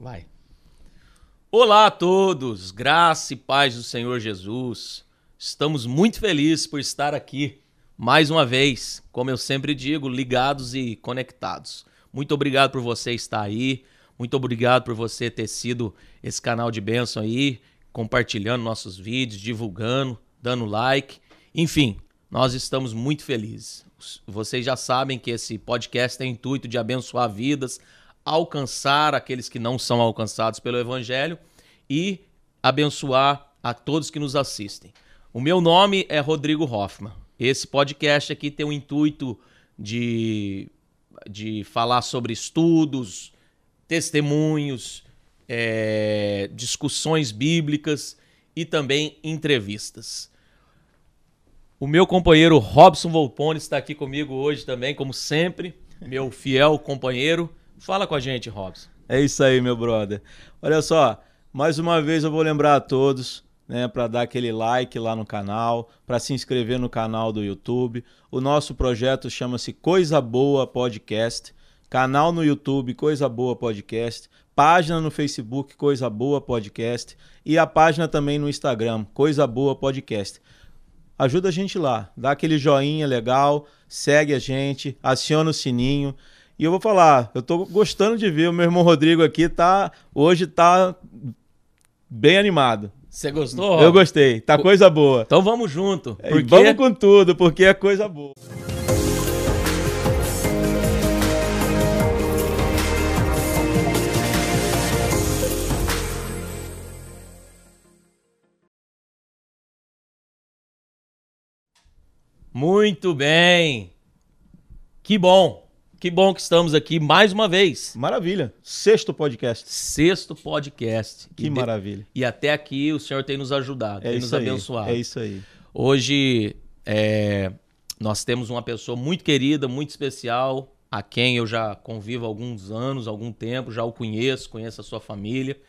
Vai. Olá a todos, graça e paz do Senhor Jesus. Estamos muito felizes por estar aqui mais uma vez, como eu sempre digo, ligados e conectados. Muito obrigado por você estar aí, muito obrigado por você ter sido esse canal de bênção aí, compartilhando nossos vídeos, divulgando, dando like. Enfim, nós estamos muito felizes. Vocês já sabem que esse podcast tem o intuito de abençoar vidas, alcançar aqueles que não são alcançados pelo Evangelho e abençoar a todos que nos assistem. O meu nome é Rodrigo Hoffman. Esse podcast aqui tem o intuito de, de falar sobre estudos, testemunhos, é, discussões bíblicas e também entrevistas. O meu companheiro Robson Volpone está aqui comigo hoje também, como sempre, meu fiel companheiro. Fala com a gente, Robson. É isso aí, meu brother. Olha só, mais uma vez eu vou lembrar a todos, né, para dar aquele like lá no canal, para se inscrever no canal do YouTube. O nosso projeto chama-se Coisa Boa Podcast. Canal no YouTube Coisa Boa Podcast, página no Facebook Coisa Boa Podcast e a página também no Instagram Coisa Boa Podcast. Ajuda a gente lá, dá aquele joinha legal, segue a gente, aciona o sininho e eu vou falar, eu tô gostando de ver o meu irmão Rodrigo aqui, tá hoje tá bem animado. Você gostou? Eu gostei, tá coisa boa. Então vamos junto. É, porque... Vamos com tudo, porque é coisa boa. Muito bem. Que bom. Que bom que estamos aqui mais uma vez. Maravilha. Sexto podcast. Sexto podcast. Que e maravilha. E até aqui o Senhor tem nos ajudado, é tem nos aí. abençoado. É isso aí. Hoje é, nós temos uma pessoa muito querida, muito especial, a quem eu já convivo há alguns anos, algum tempo, já o conheço, conheço a sua família.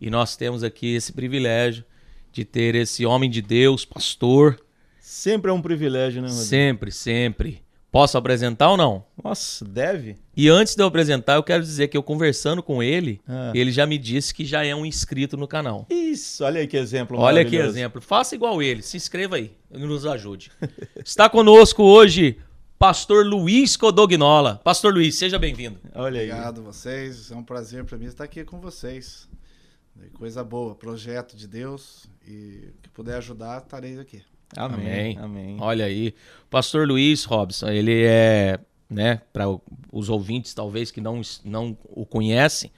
E nós temos aqui esse privilégio de ter esse homem de Deus, pastor. Sempre é um privilégio, né, Rodrigo? Sempre, sempre. Posso apresentar ou não? Nossa, deve. E antes de eu apresentar, eu quero dizer que eu conversando com ele, ah. ele já me disse que já é um inscrito no canal. Isso, olha aí que exemplo Olha que exemplo. Faça igual ele, se inscreva aí, nos ajude. Está conosco hoje Pastor Luiz Codognola. Pastor Luiz, seja bem-vindo. Olha aí. Obrigado vocês, é um prazer para mim estar aqui com vocês. Coisa boa, projeto de Deus e que puder ajudar, estarei aqui. Amém. Amém. Olha aí. Pastor Luiz Robson, ele é, né, para os ouvintes talvez que não, não o conhecem,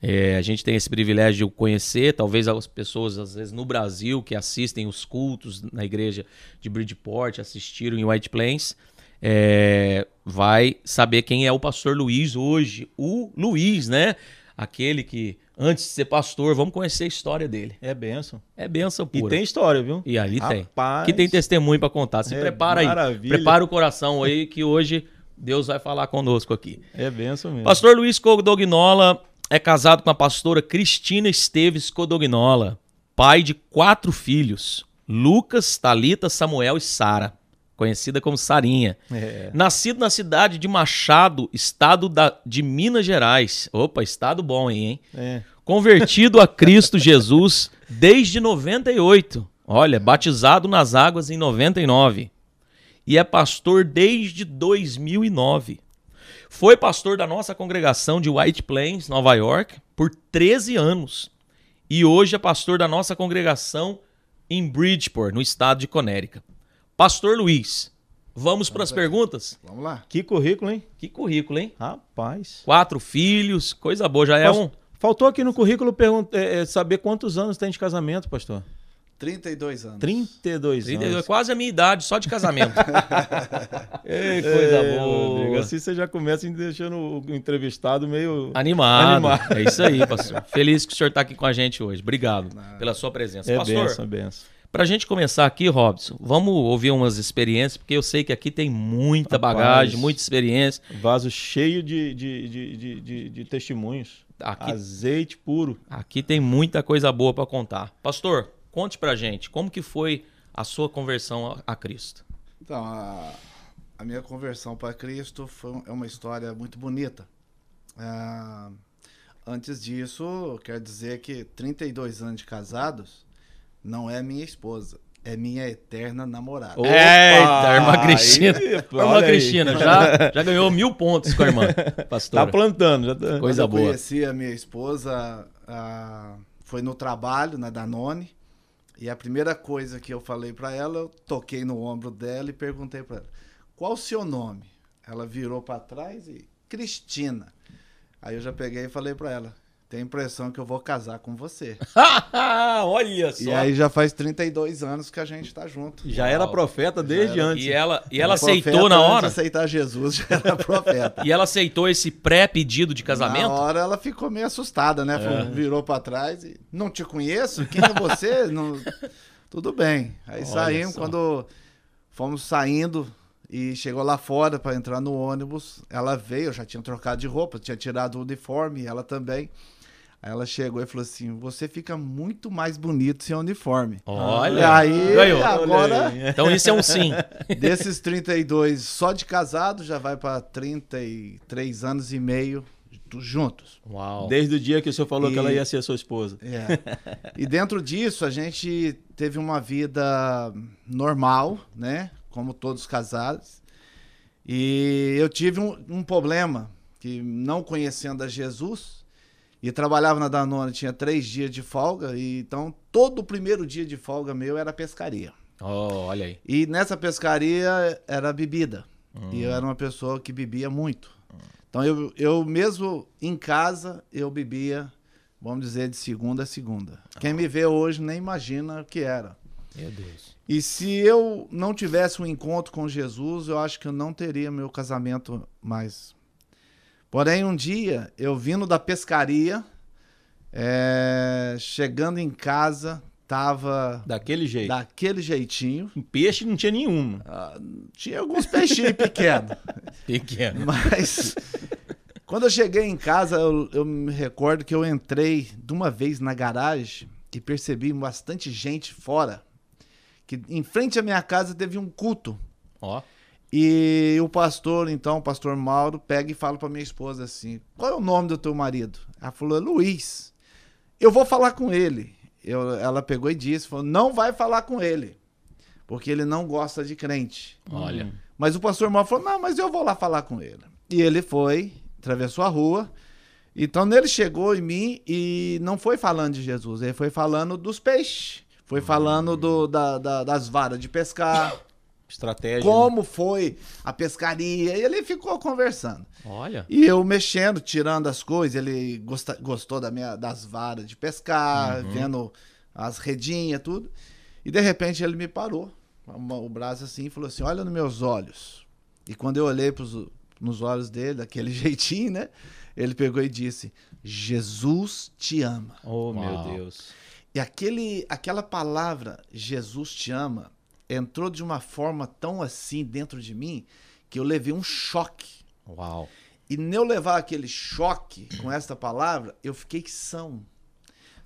é, a gente tem esse privilégio de o conhecer, talvez as pessoas, às vezes, no Brasil, que assistem os cultos na igreja de Bridgeport, assistiram em White Plains, é, vai saber quem é o pastor Luiz hoje. O Luiz, né? Aquele que antes de ser pastor, vamos conhecer a história dele. É benção. É benção pura. E tem história, viu? E ali Rapaz, tem. Que tem testemunho para contar. Se é prepara maravilha. aí. Prepara o coração aí que hoje Deus vai falar conosco aqui. É benção mesmo. Pastor Luiz Codognola é casado com a pastora Cristina Esteves Codognola, pai de quatro filhos: Lucas, Talita, Samuel e Sara conhecida como Sarinha. É. Nascido na cidade de Machado, estado da, de Minas Gerais. Opa, estado bom aí, hein? É. Convertido a Cristo Jesus desde 98. Olha, batizado nas águas em 99. E é pastor desde 2009. Foi pastor da nossa congregação de White Plains, Nova York, por 13 anos. E hoje é pastor da nossa congregação em Bridgeport, no estado de Connecticut. Pastor Luiz, vamos para as perguntas? Vamos lá. Que currículo, hein? Que currículo, hein? Rapaz. Quatro filhos, coisa boa, já é um. Faltou aqui no currículo é, é, saber quantos anos tem de casamento, pastor. 32 anos. 32, 32 anos. Quase a minha idade, só de casamento. Ei, coisa é, boa. Rodrigo, assim você já começa deixando o entrevistado meio animado. animado. É isso aí, pastor. Feliz que o senhor está aqui com a gente hoje. Obrigado Nada. pela sua presença. É pastor, benção, é benção. Para a gente começar aqui, Robson, vamos ouvir umas experiências, porque eu sei que aqui tem muita Rapaz, bagagem, muita experiência. Vaso cheio de, de, de, de, de testemunhos. Aqui, Azeite puro. Aqui tem muita coisa boa para contar. Pastor, conte para gente, como que foi a sua conversão a, a Cristo? Então, a, a minha conversão para Cristo foi, é uma história muito bonita. Ah, antes disso, quero dizer que 32 anos de casados não é minha esposa, é minha eterna namorada. Opa! Eita, irmã Cristina. Aí, irmã aí. Cristina, já, já ganhou mil pontos com a irmã, pastora. Tá plantando. Já tá... Coisa eu boa. conheci a minha esposa, ah, foi no trabalho, na Danone, e a primeira coisa que eu falei pra ela, eu toquei no ombro dela e perguntei pra ela, qual o seu nome? Ela virou pra trás e, Cristina. Aí eu já peguei e falei pra ela, tenho a impressão que eu vou casar com você. Olha só. E aí já faz 32 anos que a gente tá junto. Já era Uau. profeta desde era. antes. E ela, e ela Era aceitou na antes hora? de aceitar Jesus, já era profeta. E ela aceitou esse pré-pedido de casamento? Na hora ela ficou meio assustada, né? É. Virou pra trás e. Não te conheço? Quem é você? Não... Tudo bem. Aí Olha saímos, só. quando fomos saindo e chegou lá fora pra entrar no ônibus, ela veio, eu já tinha trocado de roupa, tinha tirado o uniforme, ela também. Aí ela chegou e falou assim: Você fica muito mais bonito sem uniforme. Olha, E aí, ganhou. agora. Então isso é um sim. desses 32 só de casado, já vai pra 33 anos e meio juntos. Uau. Desde o dia que o senhor falou E- que ela ia ser sua esposa. É. E dentro disso, a gente teve uma vida normal, né? Como todos casados. E eu tive um, um problema, que não conhecendo a Jesus, e trabalhava na Danone, tinha três dias de folga, e então todo o primeiro dia de folga meu era pescaria. Oh, olha aí. E nessa pescaria era bebida. E eu era uma pessoa que bebia muito. Então eu, eu mesmo em casa, eu bebia, vamos dizer, de segunda a segunda. Quem me vê hoje nem imagina o que era. Meu Deus. E se eu não tivesse um encontro com Jesus, eu acho que eu não teria meu casamento mais. Porém, um dia, eu vindo da pescaria, é, chegando em casa, tava Daquele jeito. daquele jeitinho. Peixe não tinha nenhum. Ah, tinha alguns peixinhos pequenos. Pequeno. Mas quando eu cheguei em casa, eu, eu me recordo que eu entrei de uma vez na garagem e percebi bastante gente fora. Que em frente à minha casa teve um culto. Ó. E o pastor, então, o pastor Mauro, pega e fala pra minha esposa assim: Qual é o nome do teu marido? Ela falou: "É Luiz. Eu vou falar com ele. Eu- ela pegou e disse: falou, Não vai falar com ele, porque ele não gosta de crente. Olha. Mas o pastor Mauro falou: Não, mas eu vou lá falar com ele. E ele foi, atravessou a rua. Então ele chegou em mim e não foi falando de Jesus, ele foi falando dos peixes. Foi falando do- da- da- das varas de pescar, Estratégia. né? como foi a pescaria. E ele ficou conversando. Olha. E eu mexendo, tirando as coisas, ele gosta- gostou da minha, das varas de pescar, vendo as redinhas, tudo. E de repente ele me parou, o braço assim, e falou assim: Olha nos meus olhos. E quando eu olhei pros, nos olhos dele, daquele jeitinho, né? Ele pegou e disse: Jesus te ama. Oh, meu Uau. Deus. E aquele, aquela palavra, Jesus te ama, entrou de uma forma tão assim dentro de mim que eu levei um choque. Uau. E nem eu levar aquele choque com esta palavra, eu fiquei são.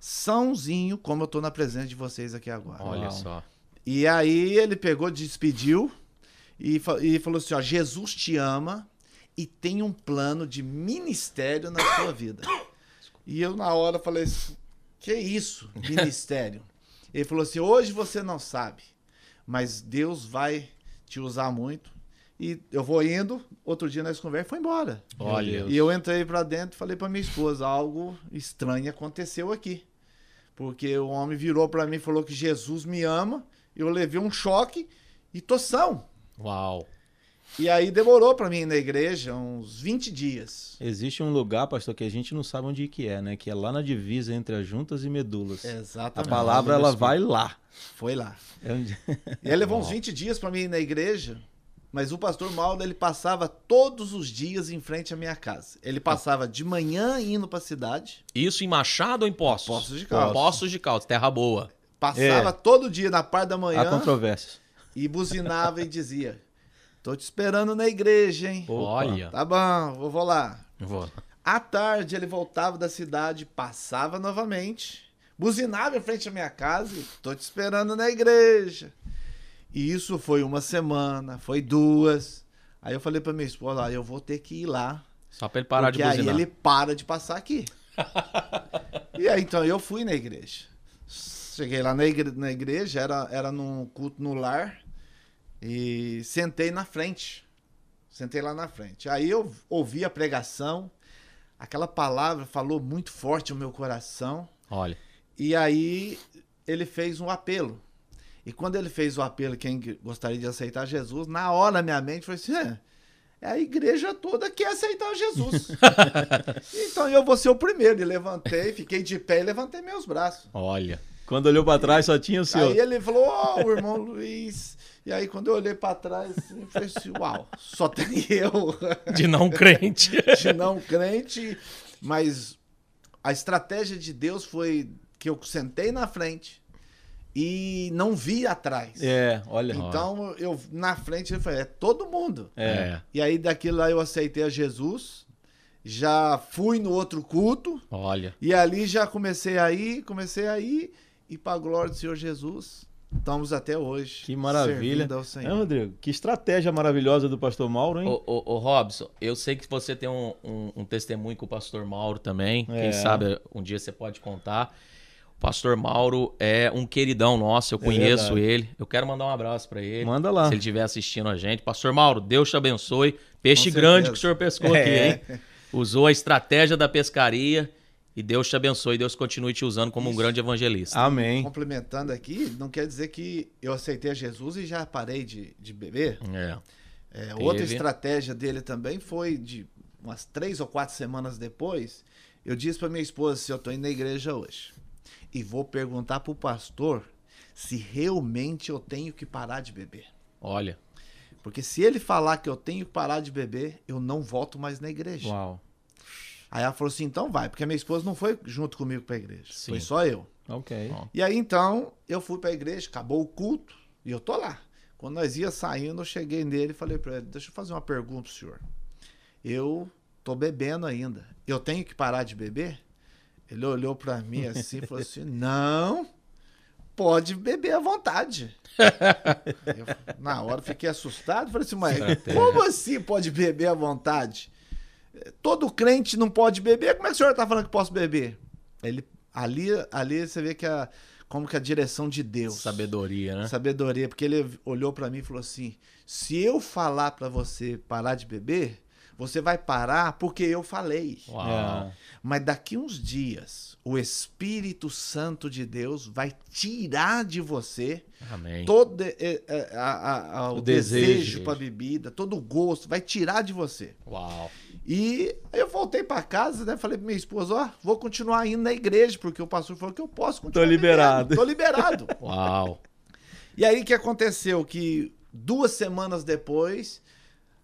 Sãozinho, como eu tô na presença de vocês aqui agora. Olha Uau. só. E aí ele pegou, despediu e, e falou assim: ó, Jesus te ama e tem um plano de ministério na sua vida. E eu, na hora, falei assim: que isso, ministério? Ele falou assim: hoje você não sabe, mas Deus vai te usar muito. E eu vou indo, outro dia nós conversamos e foi embora. Olha. E eu entrei pra dentro e falei pra minha esposa: algo estranho aconteceu aqui. Porque o homem virou pra mim e falou que Jesus me ama. Eu levei um choque e tô são. Uau. E aí demorou pra mim ir na igreja uns 20 dias. Existe um lugar, pastor, que a gente não sabe onde que é, né? Que é lá na divisa entre as juntas e medulas. A Exatamente. palavra, ela vai lá. Foi lá. É onde- E aí levou uns 20 dias pra mim ir na igreja. Mas o pastor Mauro, ele passava todos os dias em frente à minha casa. Ele passava de manhã indo pra cidade. Isso em Machado ou em Poços? Poços de Caldas. Poços de Caldas, terra boa. Passava É. todo dia na parte da Há manhã. controvérsias. e buzinava e dizia: Tô te esperando na igreja, hein? Olha. Tá bom, vou, vou lá. Vou. À tarde ele voltava da cidade, passava novamente, buzinava em frente à minha casa e tô te esperando na igreja. E isso foi uma semana, foi duas. Aí eu falei pra minha esposa, ah, eu vou ter que ir lá. Só pra ele parar porque de buzinar. aí ele para de passar aqui. e aí, então, eu fui na igreja. Cheguei lá na igreja, na igreja era, era num culto no lar, e sentei na frente. Sentei lá na frente. Aí eu ouvi a pregação, aquela palavra falou muito forte no meu coração. Olha. E aí ele fez um apelo. E quando ele fez o apelo, quem gostaria de aceitar Jesus, na hora na minha mente foi assim: é, a igreja toda quer aceitar Jesus. então eu vou ser o primeiro. E levantei, fiquei de pé e levantei meus braços. Olha. Quando olhou para trás só tinha o seu. Aí ele falou: Ó, oh, o irmão Luiz. E aí, quando eu olhei para trás, eu falei assim: uau, só tem eu. De não crente. de não crente. Mas a estratégia de Deus foi que eu sentei na frente e não vi atrás. É, olha. Então eu na frente eu falei, é todo mundo. É. E aí daquilo lá eu aceitei a Jesus, já fui no outro culto. Olha. E ali já comecei a ir, comecei a ir e para a glória do Senhor Jesus, estamos até hoje. Que maravilha. Ao Senhor. É, Rodrigo, que estratégia maravilhosa do pastor Mauro, hein? Ô, ô, ô Robson, eu sei que você tem um, um, um, testemunho com o pastor Mauro também. É. Quem sabe um dia você pode contar. Pastor Mauro é um queridão nosso, eu É conheço verdade. ele. Eu quero mandar um abraço pra ele. Manda lá. Se ele estiver assistindo a gente. Pastor Mauro, Deus te abençoe. Peixe grande que o senhor pescou É. aqui, hein? Usou a estratégia da pescaria e Deus te abençoe. Deus continue te usando como um Isso. grande evangelista. Amém. Complementando aqui, não quer dizer que eu aceitei a Jesus e já parei de, de beber. É. É, outra estratégia dele também foi de umas três ou quatro semanas depois, eu disse para minha esposa se eu tô indo na igreja hoje e vou perguntar pro pastor se realmente eu tenho que parar de beber. Olha. Porque se ele falar que eu tenho que parar de beber, eu não volto mais na igreja. Uau. Aí ela falou assim: então vai, porque a minha esposa não foi junto comigo pra igreja. Sim. Foi só eu. Ok. E aí então eu fui pra igreja, acabou o culto e eu tô lá. Quando nós ia saindo, eu cheguei nele e falei pra ele: deixa eu fazer uma pergunta pro senhor. Eu tô bebendo ainda. Eu tenho que parar de beber? Ele olhou pra mim assim e falou assim: não, pode beber à vontade. Eu, na hora fiquei assustado, falei assim, mas como assim pode beber à vontade? Todo crente não pode beber, como é que o senhor tá falando que posso beber? Ele, ali, ali você vê que a, como que a direção de Deus. Sabedoria, né? Sabedoria, porque ele olhou pra mim e falou assim: se eu falar pra você parar de beber, você vai parar porque eu falei. Uau. É. Mas daqui uns dias, o Espírito Santo de Deus vai tirar de você Amém. todo eh, eh, a- a- a- o, O desejo, desejo. para bebida, todo o gosto, vai tirar de você. Uau. E aí eu voltei pra casa, né? Falei pra minha esposa, ó, vou continuar indo na igreja, porque o pastor falou que eu posso continuar. Tô liberado. bebendo. Tô liberado. Uau. E aí o que aconteceu? Que duas semanas depois,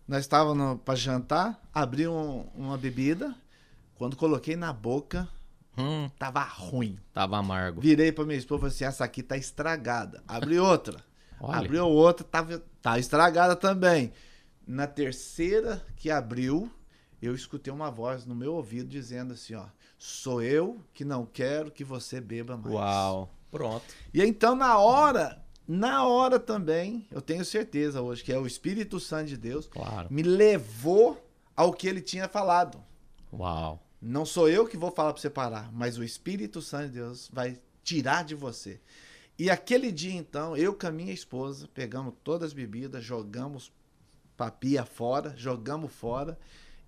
nós estávamos para jantar, abri um- uma bebida. Quando coloquei na boca, Hum, tava ruim. tava amargo. Virei para minha esposa e falei assim: essa aqui tá estragada. Abri outra. Abriu outra, tava, tá estragada também. Na terceira que abriu, eu escutei uma voz no meu ouvido dizendo assim: ó, sou eu que não quero que você beba mais. Uau. Pronto. E então, na hora, na hora também, eu tenho certeza hoje que é o Espírito Santo de Deus, Claro. me levou ao que ele tinha falado. Uau. Não sou eu que vou falar para você parar, mas o Espírito Santo de Deus vai tirar de você. E aquele dia, então, eu com a minha esposa, pegamos todas as bebidas, jogamos papia fora, jogamos fora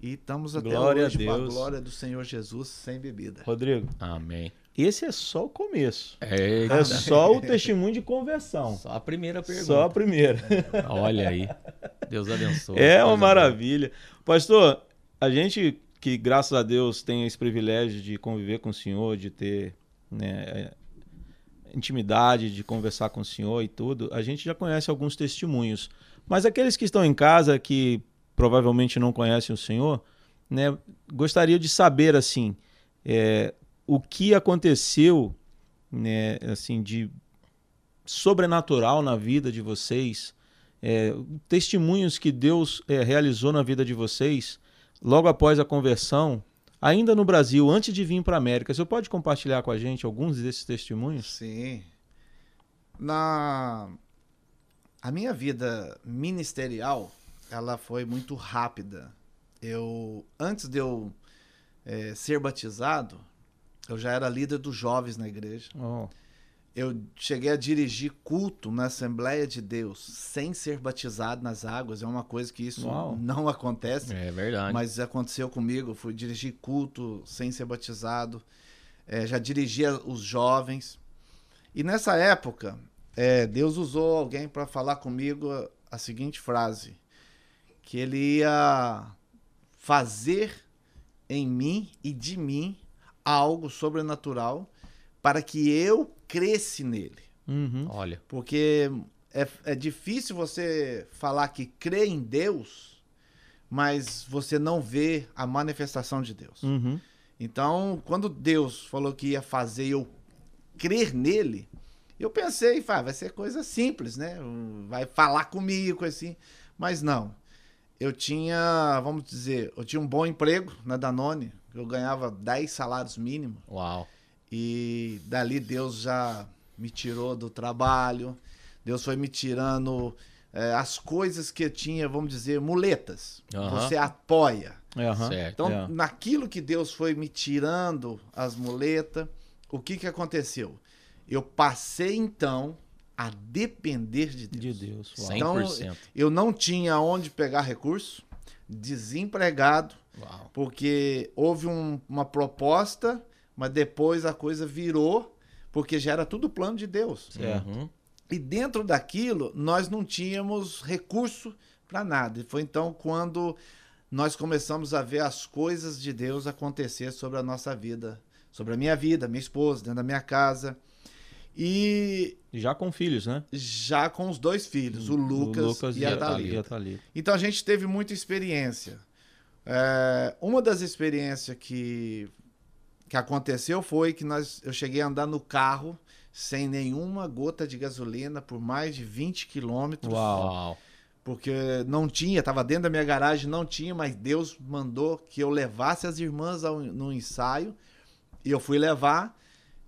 e estamos até Glória a hoje com a Deus. glória do Senhor Jesus sem bebida. Rodrigo, Amém. Esse é só o começo. Eita. É só o testemunho de conversão. Só a primeira pergunta. Só a primeira. Olha aí. Deus abençoe. É uma maravilha. Pastor, a gente que, graças a Deus, tem esse privilégio de conviver com o senhor, de ter né, é, intimidade, de conversar com o senhor e tudo, a gente já conhece alguns testemunhos. Mas aqueles que estão em casa, que provavelmente não conhecem o senhor, né, gostaria de saber, assim, é, o que aconteceu, né, assim, de sobrenatural na vida de vocês, é, testemunhos que Deus é, realizou na vida de vocês logo após a conversão, ainda no Brasil, antes de vir para a América. Você pode compartilhar com a gente alguns desses testemunhos? Sim. Na a minha vida ministerial, ela foi muito rápida. Eu antes de eu eh, ser batizado, Eu já era líder dos jovens na igreja. Oh. Eu cheguei a dirigir culto na Assembleia de Deus sem ser batizado nas águas. É uma coisa que isso Uau. não acontece. É verdade. Mas aconteceu comigo. Eu fui dirigir culto sem ser batizado. É, já dirigia os jovens. E nessa época, é, Deus usou alguém para falar comigo a, a seguinte frase: que Ele ia fazer em mim e de mim algo sobrenatural para que eu cresce nele. Uhum. Olha. Porque é, é difícil você falar que crê em Deus, mas você não vê a manifestação de Deus. Uhum. Então, quando Deus falou que ia fazer eu crer nele, eu pensei, "Ah, vai ser coisa simples, né? Vai falar comigo, assim. Mas não. Eu tinha, vamos dizer, eu tinha um bom emprego na Danone. Eu ganhava 10 salários mínimos. Uau. E dali Deus já me tirou do trabalho. Deus foi me tirando eh, as coisas que eu tinha, vamos dizer, muletas. Você apoia. É. Certo. Então, É. naquilo que Deus foi me tirando as muletas, o que que aconteceu? Eu passei então a depender de Deus. De Deus. Uau. 100%. Eu não tinha onde pegar recurso, desempregado, Uau. porque houve um- uma proposta, mas depois a coisa virou, porque já era tudo plano de Deus. Certo. Uhum. E dentro daquilo, nós não tínhamos recurso para nada. E foi então quando nós começamos a ver as coisas de Deus acontecer sobre a nossa vida, sobre a minha vida, minha esposa, dentro da minha casa. E Já com filhos, né? já com os dois filhos, o Lucas, e a Thalita. e a Thalita. Então a gente teve muita experiência. É, uma das experiências que, que aconteceu foi que nós, eu cheguei a andar no carro sem nenhuma gota de gasolina por mais de 20 quilômetros. Uau. Porque não tinha, estava dentro da minha garagem, não tinha, mas Deus mandou que eu levasse as irmãs ao, no ensaio. E eu fui levar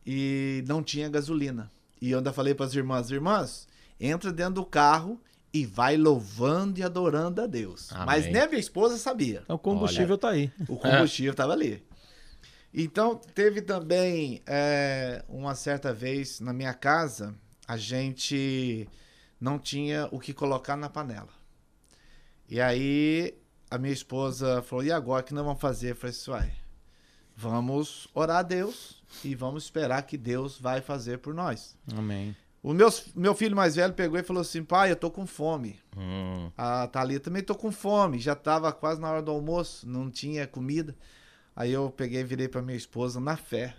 e não tinha gasolina. E eu ainda falei para as irmãs, irmãs, entra dentro do carro e vai louvando e adorando a Deus. Amém. Mas nem a minha esposa sabia. Então, o combustível tá aí. O combustível estava ali. Então, teve também é, uma certa vez na minha casa, a gente não tinha o que colocar na panela. E aí a minha esposa falou: e agora o que nós vamos fazer? Eu falei assim: vamos orar a Deus e vamos esperar que Deus vai fazer por nós. Amém. O meu, meu filho mais velho pegou e falou assim: pai, eu tô com fome. Hum. A Thalita também tô com fome, já tava quase na hora do almoço, não tinha comida. Aí eu peguei e virei pra minha esposa na fé.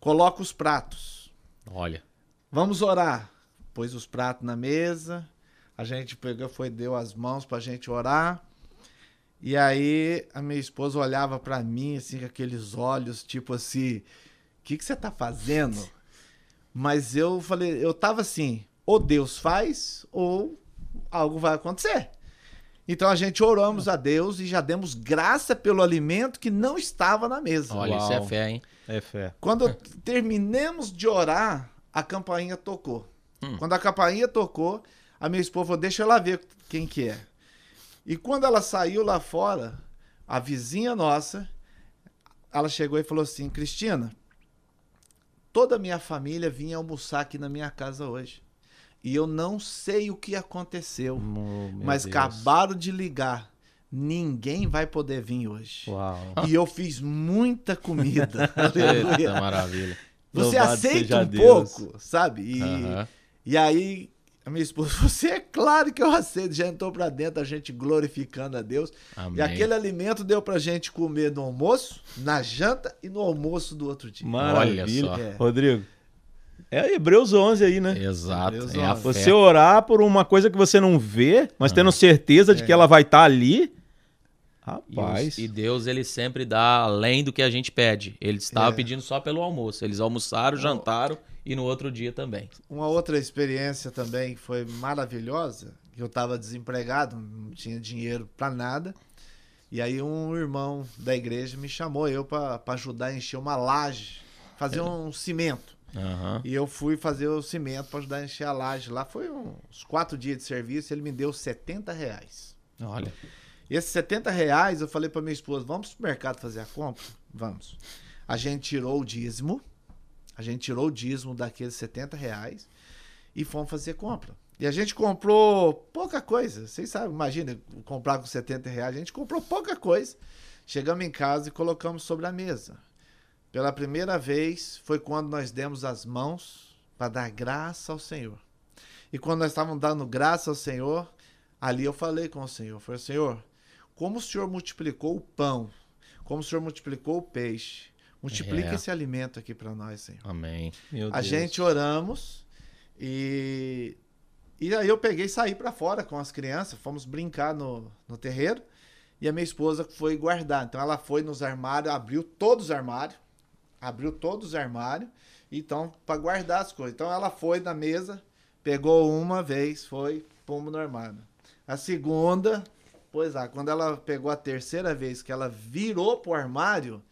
Coloca os pratos. Olha. Vamos orar. Pôs os pratos na mesa. A gente pegou, foi deu as mãos pra gente orar. E aí a minha esposa olhava pra mim assim com aqueles olhos tipo assim, o que que você tá fazendo? Mas eu falei, eu tava assim, ou Deus faz ou algo vai acontecer. Então a gente oramos a Deus e já demos graça pelo alimento que não estava na mesa. Olha, isso é Uau. fé, hein? É fé. Quando terminamos de orar, a campainha tocou. Hum. Quando a campainha tocou, a minha esposa falou: Deixa ela ver quem que é. E quando ela saiu lá fora, a vizinha nossa, ela chegou e falou assim: Cristina, toda a minha família vinha almoçar aqui na minha casa hoje. E eu não sei o que aconteceu, Oh, mas Deus. acabaram de ligar. Ninguém vai poder vir hoje. Uau. E eu fiz muita comida. Eita, maravilha. Você Louvado aceita um Deus. pouco, sabe? E, Aham. e aí, a minha esposa, você é claro que eu aceito. Já entrou pra dentro, a gente glorificando a Deus. Amém. E aquele alimento deu pra gente comer no almoço, na janta e no almoço do outro dia. Maravilha. Olha só. É. Rodrigo, é Hebreus 11 aí, né? Exato. É a olha. fé. Você orar por uma coisa que você não vê, mas tendo certeza de que É. ela vai estar ali. E, os- Rapaz. e Deus, ele sempre dá além do que a gente pede. Ele estava É. pedindo só pelo almoço. Eles almoçaram, jantaram e no outro dia também. Uma outra experiência também que foi maravilhosa, que eu tava desempregado, não tinha dinheiro pra nada. E aí um irmão da igreja me chamou eu pra ajudar a encher uma laje, fazer um cimento. Aham. E eu fui fazer o cimento pra ajudar a encher a laje. Lá foi uns quatro dias de serviço, ele me deu 70 reais. Olha. Esses 70 reais eu falei pra minha esposa, vamos pro mercado fazer a compra? Vamos. a gente tirou o dízimo, a gente tirou o dízimo daqueles 70 reais e fomos fazer compra. E a gente comprou pouca coisa. Vocês sabem, imagina, comprar com 70 reais. A gente comprou pouca coisa. Chegamos em casa e colocamos sobre a mesa. Pela primeira vez foi quando nós demos as mãos para dar graça ao Senhor. E quando nós estávamos dando graça ao Senhor, ali eu falei com o Senhor: Falei, Senhor, como o Senhor multiplicou o pão, como o Senhor multiplicou o peixe, multiplica É. esse alimento aqui para nós, Senhor. Amém. Meu A Deus. gente oramos e e aí eu peguei e saí para fora com as crianças, fomos brincar no, no terreiro e a minha esposa foi guardar. Então ela foi nos armários, abriu todos os armários, abriu todos os armários, então para guardar as coisas. Então ela foi na mesa, pegou uma vez, foi pombo no armário. A segunda, pois é, quando ela pegou a terceira vez que ela virou pro armário,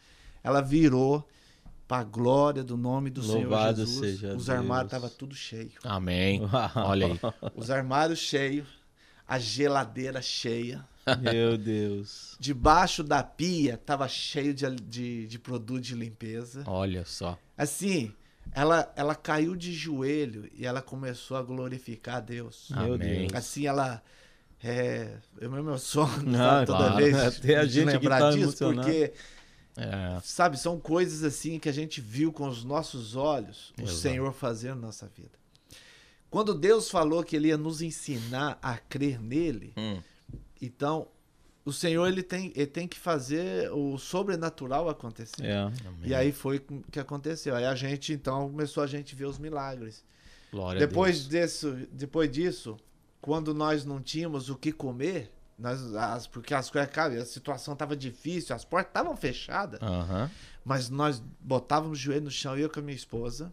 ela virou para glória do nome do Louvado Senhor Jesus. seja Os Deus. armários estavam tudo cheio. Amém. Olha aí. Os armários cheios, a geladeira cheia. Meu Deus. Debaixo da pia tava cheio de, de, de produto de limpeza. Olha só. Assim, ela, ela caiu de joelho e ela começou a glorificar a Deus. Meu Amém. Deus. Assim, ela. É, eu meu meu sono, Ah, sabe, toda claro. vez Até a gente aqui lembrar tá disso, emocionado. porque, É, sabe, são coisas assim que a gente viu com os nossos olhos o Exato. Senhor fazer na nossa vida. Quando Deus falou que Ele ia nos ensinar a crer nele, hum, então o Senhor ele tem, ele tem que fazer o sobrenatural acontecer. É. E aí foi o que aconteceu. Aí a gente então começou a gente ver os milagres. Glória Depois disso, depois disso, quando nós não tínhamos o que comer, nós, as, porque as coisas, cara, a situação estava difícil, as portas estavam fechadas, Aham. mas nós botávamos o joelho no chão, eu com a minha esposa,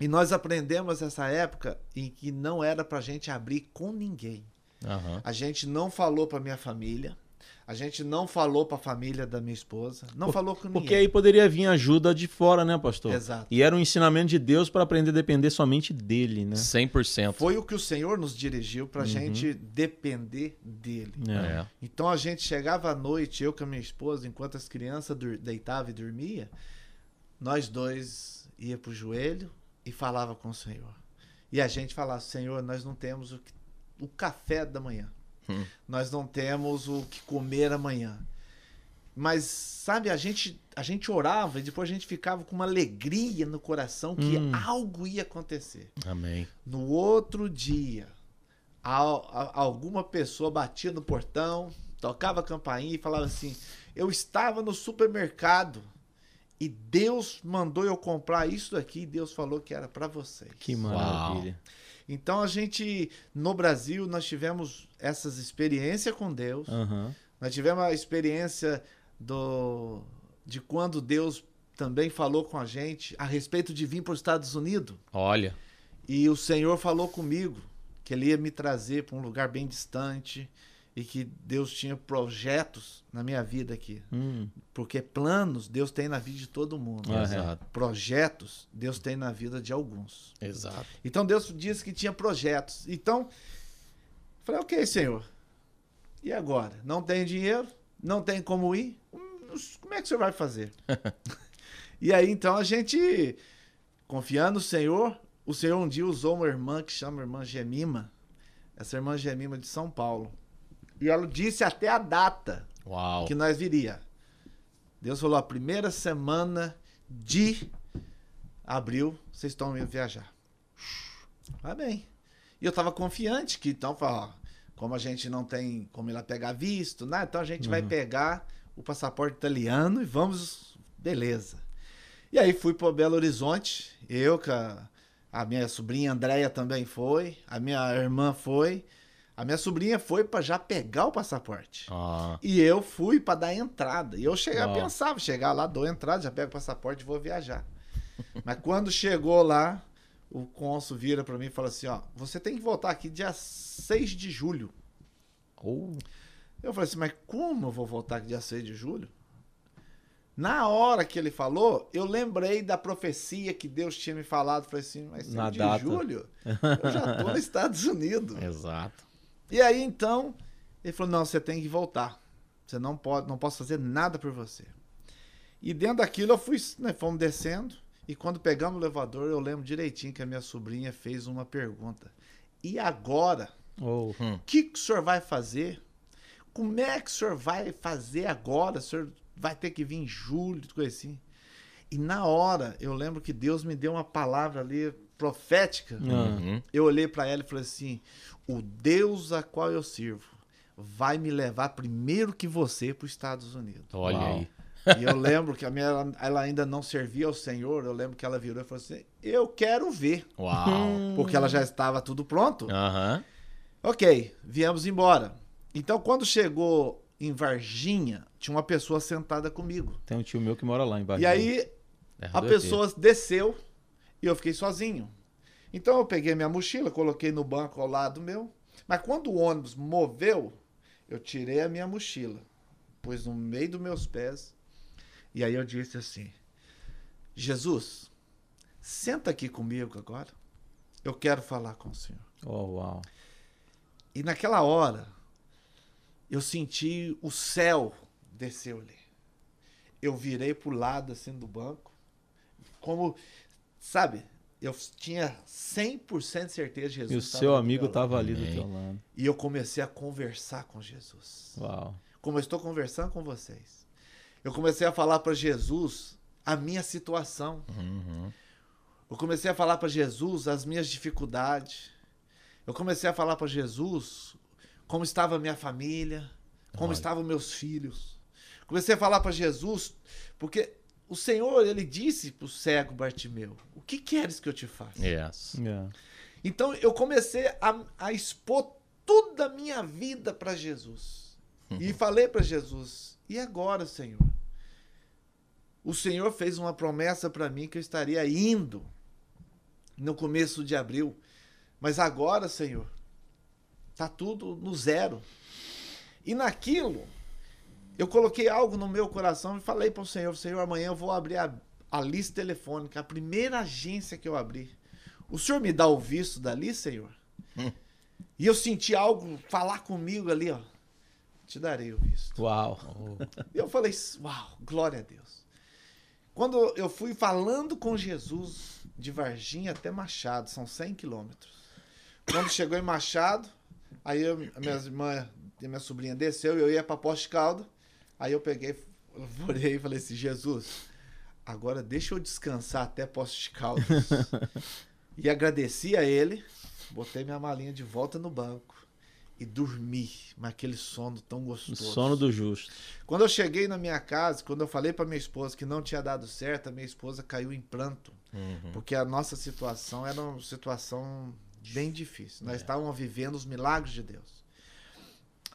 e nós aprendemos essa época em que não era pra gente abrir com ninguém. Aham. A gente não falou pra minha família, a gente não falou pra família da minha esposa, não falou com ninguém. Porque aí poderia vir ajuda de fora, né, pastor? Exato. E era um ensinamento de Deus para aprender a depender somente dele, né? 100%. Foi o que o Senhor nos dirigiu pra Uhum. gente depender dele. É. Então a gente chegava à noite, eu com a minha esposa, enquanto as crianças deitavam e dormia, nós dois ia pro joelho e falava com o Senhor. E a gente falava, Senhor, nós não temos o, que- o café da manhã. Hum. Nós não temos o que comer amanhã. Mas, sabe, a gente, a gente orava e depois a gente ficava com uma alegria no coração que Hum. algo ia acontecer. Amém. No outro dia, al- a- alguma pessoa batia no portão, tocava a campainha e falava assim: Eu estava no supermercado e Deus mandou eu comprar isso daqui e Deus falou que era para vocês. Que maravilha. Então a gente, no Brasil, nós tivemos essas experiências com Deus. Aham. Nós tivemos a experiência do de quando Deus também falou com a gente a respeito de vir para os Estados Unidos. Olha. E o Senhor falou comigo que Ele ia me trazer para um lugar bem distante e que Deus tinha projetos na minha vida aqui. Hum. Porque planos Deus tem na vida de todo mundo. Exato. Projetos Deus tem na vida de alguns. Exato. Então Deus disse que tinha projetos. Então, falei, ok, Senhor. E agora? Não tem dinheiro? Não tem como ir? Hum, Como é que o Senhor vai fazer? e aí, então, a gente, confiando no Senhor, o Senhor um dia usou uma irmã que chama irmã Gemima. Essa irmã Gemima de São Paulo. E ela disse até a data Uau. que nós viria. Deus falou, a primeira semana de abril, vocês estão indo viajar. Amém. E eu tava confiante que então, falou, ó, como a gente não tem como ir lá pegar visto, né? Então a gente vai pegar o passaporte italiano e vamos, beleza. E aí fui para Belo Horizonte, eu a, a minha sobrinha Andréia também foi, a minha irmã foi, a minha sobrinha foi para já pegar o passaporte. Ah, E eu fui para dar entrada. E eu chegava, Ó. pensava, chegar lá, dou entrada, já pego o passaporte e vou viajar. Mas quando chegou lá, o cônsul vira para mim e fala assim: ó, você tem que voltar aqui dia 6 de julho. oh, Eu falei assim, mas como eu vou voltar aqui dia 6 de julho? Na hora que ele falou, eu lembrei da profecia que Deus tinha me falado. Falei assim, mas 6 Na de data. julho? Eu já tô nos Estados Unidos. exato. E aí então, ele falou: "Não, você tem que voltar. Você não pode, não posso fazer nada por você". E dentro daquilo eu fui, né, fomos descendo. E quando pegamos o elevador, eu lembro direitinho que a minha sobrinha fez uma pergunta. E agora? Oh. O que, que o senhor vai fazer? Como é que o senhor vai fazer agora? O senhor vai ter que vir em julho, coisa assim. E na hora, eu lembro que Deus me deu uma palavra ali profética. Uhum. Eu olhei para ela e falei assim: o Deus a qual eu sirvo vai me levar primeiro que você para os Estados Unidos. Olha Uau. aí. E eu lembro que a minha, ela, ela ainda não servia ao Senhor. Eu lembro que ela virou e falou assim: Eu quero ver. Uau. Porque ela já estava tudo pronto. Aham. Ok, viemos embora. Então, quando chegou em Varginha, tinha uma pessoa sentada comigo. Tem um tio meu que mora lá embaixo. E aí, Terra a pessoa desceu e eu fiquei sozinho. Então, eu peguei minha mochila, coloquei no banco ao lado meu. Mas quando o ônibus moveu, eu tirei a minha mochila, pus no meio dos meus pés. E aí eu disse assim: Jesus, senta aqui comigo agora. Eu quero falar com o Senhor. Oh, uau. E naquela hora, eu senti o céu descer ali. Eu virei pro lado assim do banco, como, sabe, eu tinha 100% de certeza de Jesus. E o estava seu amigo meu lado. tava ali do teu lado. E eu comecei a conversar com Jesus. Uau. Como eu estou conversando com vocês. Eu comecei a falar para Jesus a minha situação. Uhum. Eu comecei a falar para Jesus as minhas dificuldades. Eu comecei a falar para Jesus como estava a minha família, como Olha. estavam meus filhos. Comecei a falar para Jesus, porque o Senhor, ele disse para o cego Bartimeu: O que queres que eu te faça? Yes. Yeah. Então eu comecei a, a expor toda a minha vida para Jesus. E falei para Jesus: E agora, Senhor? O Senhor fez uma promessa para mim que eu estaria indo no começo de abril. Mas agora, Senhor, tá tudo no zero. E naquilo, eu coloquei algo no meu coração e falei para o Senhor: Senhor, amanhã eu vou abrir a, a lista telefônica, a primeira agência que eu abrir. O senhor me dá o visto dali, senhor? Hum. E eu senti algo falar comigo ali, ó. Te darei o visto. Uau. E eu falei, uau, glória a Deus. Quando eu fui falando com Jesus, de Varginha até Machado, são 100 quilômetros. Quando chegou em Machado, aí eu, a minha irmã e minha sobrinha desceu e eu ia para Poste Caldo. Aí eu peguei, orei e falei assim, Jesus, agora deixa eu descansar até Poste Caldas. e agradeci a ele, botei minha malinha de volta no banco e dormi, mas aquele sono tão O gostoso. sono do justo. Quando eu cheguei na minha casa, quando eu falei para minha esposa que não tinha dado certo, a minha esposa caiu em pranto, Uhum. porque a nossa situação era uma situação bem difícil. Nós É. estávamos vivendo os milagres de Deus.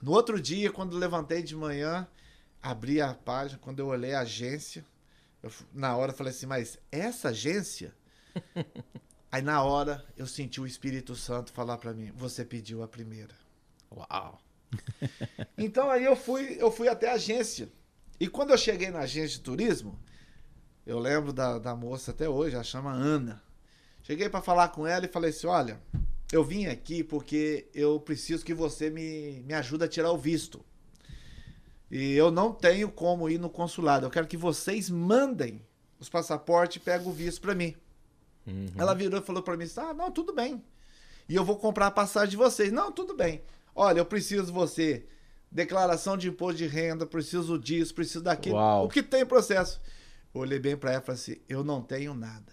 No outro dia, quando levantei de manhã, abri a página, quando eu olhei a agência, eu na hora eu falei assim, mas essa agência? Aí na hora eu senti o Espírito Santo falar para mim, você pediu a primeira. Uau. Então aí eu fui, eu fui até a agência. E quando eu cheguei na agência de turismo, eu lembro da, da moça até hoje, ela chama Ana. Cheguei para falar com ela e falei assim: olha, eu vim aqui porque eu preciso que você me, me ajude a tirar o visto. E eu não tenho como ir no consulado. Eu quero que vocês mandem os passaportes e peguem o visto para mim. Uhum. Ela virou e falou pra mim: Ah, não, tudo bem. E eu vou comprar a passagem de vocês. Não, tudo bem. Olha, eu preciso de você. Declaração de imposto de renda, preciso disso, preciso daquilo. Uau. O que tem em processo? Eu olhei bem pra ela e falei assim: Eu não tenho nada.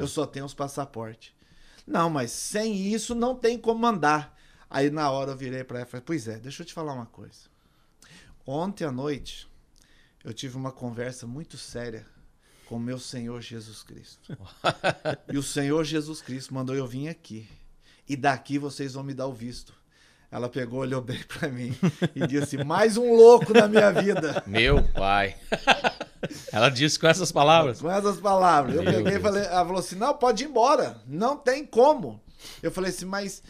Eu só tenho os passaportes. Não, mas sem isso não tem como mandar. Aí na hora eu virei pra ela e falei: Pois é, deixa eu te falar uma coisa. Ontem à noite eu tive uma conversa muito séria com o meu Senhor Jesus Cristo. e o Senhor Jesus Cristo mandou eu vir aqui. E daqui vocês vão me dar o visto. Ela pegou, olhou bem pra mim e disse: Mais um louco na minha vida. Meu pai. Ela disse com essas palavras. Com essas palavras. Eu Meu peguei e falei, ela falou assim: não, pode ir embora. Não tem como. Eu falei assim, mas,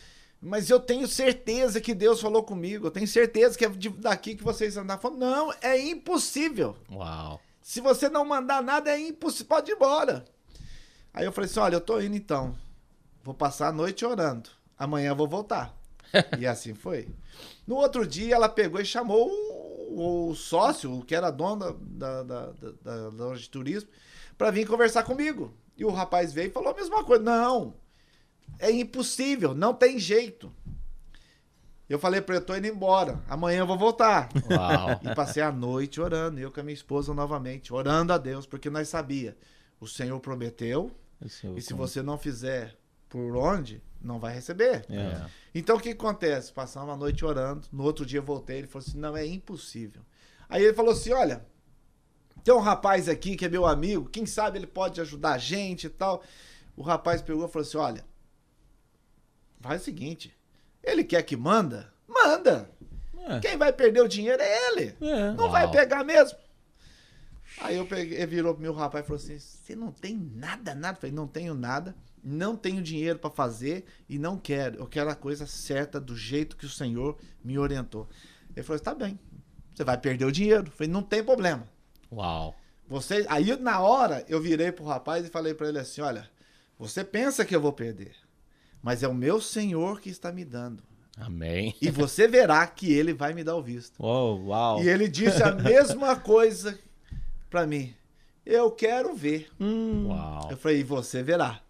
mas eu tenho certeza que Deus falou comigo. Eu tenho certeza que é daqui que vocês andaram. Falou, não, é impossível. Uau. Se você não mandar nada, é impossível. Pode ir embora. Aí eu falei assim: olha, eu tô indo então. Vou passar a noite orando. Amanhã eu vou voltar. e assim foi. No outro dia, ela pegou e chamou o o, sócio, que era dono da, da, da, da loja de turismo, para vir conversar comigo. E o rapaz veio e falou a mesma coisa. Não, é impossível, não tem jeito. Eu falei para ele, eu tô indo embora. Amanhã eu vou voltar. Uau. E passei a noite orando, eu com a minha esposa novamente, orando a Deus, porque nós sabia, o Senhor prometeu, e se você não fizer por onde, não vai receber. É. Então o que acontece? Passamos a noite orando, no outro dia eu voltei, ele falou assim: "Não é impossível". Aí ele falou assim: "Olha, tem um rapaz aqui que é meu amigo, quem sabe ele pode ajudar a gente e tal". O rapaz pegou e falou assim: "Olha, faz o seguinte, ele quer que manda? Manda. É. Quem vai perder o dinheiro é ele. É. Não Uau. vai pegar mesmo. Aí eu peguei, ele virou pro meu rapaz e falou assim: Você não tem nada, nada? Eu falei: Não tenho nada, não tenho dinheiro pra fazer e não quero. Eu quero a coisa certa do jeito que o Senhor me orientou. Ele falou: Tá bem, você vai perder o dinheiro. Eu falei: Não tem problema. Uau. Você... Aí na hora eu virei pro rapaz e falei pra ele assim: Olha, você pensa que eu vou perder, mas é o meu Senhor que está me dando. Amém. E você verá que ele vai me dar o visto. Uau, uau. E ele disse a mesma coisa pra mim. Eu quero ver. Hum. Uau. Eu falei, e você verá.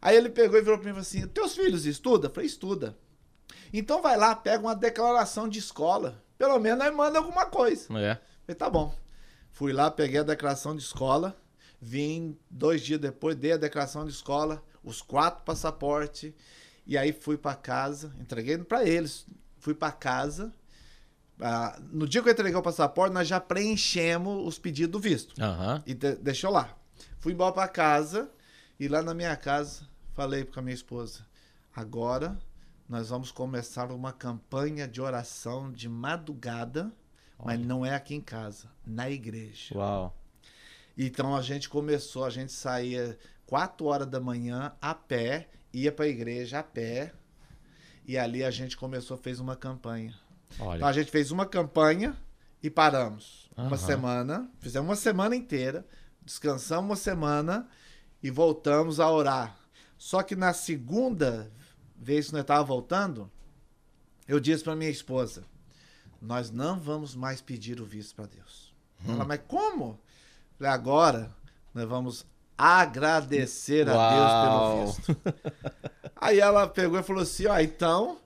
Aí ele pegou e virou pra mim e falou assim: Teus filhos estudam? Eu falei, estuda. Então vai lá, pega uma declaração de escola. Pelo menos aí manda alguma coisa. É. Eu falei, tá bom. Fui lá, peguei a declaração de escola. Vim dois dias depois, dei a declaração de escola, os quatro passaportes. E aí fui pra casa, entreguei pra eles. Fui pra casa. Ah, no dia que eu entreguei o passaporte, nós já preenchemos os pedidos do visto. Aham. E de- deixou lá. Fui embora pra casa. E lá na minha casa, falei com a minha esposa: agora nós vamos começar uma campanha de oração de madrugada, mas não é aqui em casa, na igreja. Uau. Então a gente começou, a gente saía 4 horas da manhã a pé, ia pra igreja a pé. E ali a gente começou, fez uma campanha. Então Olha. a gente fez uma campanha e paramos. Uma Aham. semana, fizemos uma semana inteira, descansamos uma semana e voltamos a orar. Só que na segunda vez que nós estávamos voltando, eu disse para minha esposa: Nós não vamos mais pedir o visto para Deus. Ela, mas como? Falei, agora nós vamos agradecer a Uau. Deus pelo visto. Aí ela pegou e falou assim: Ó, então,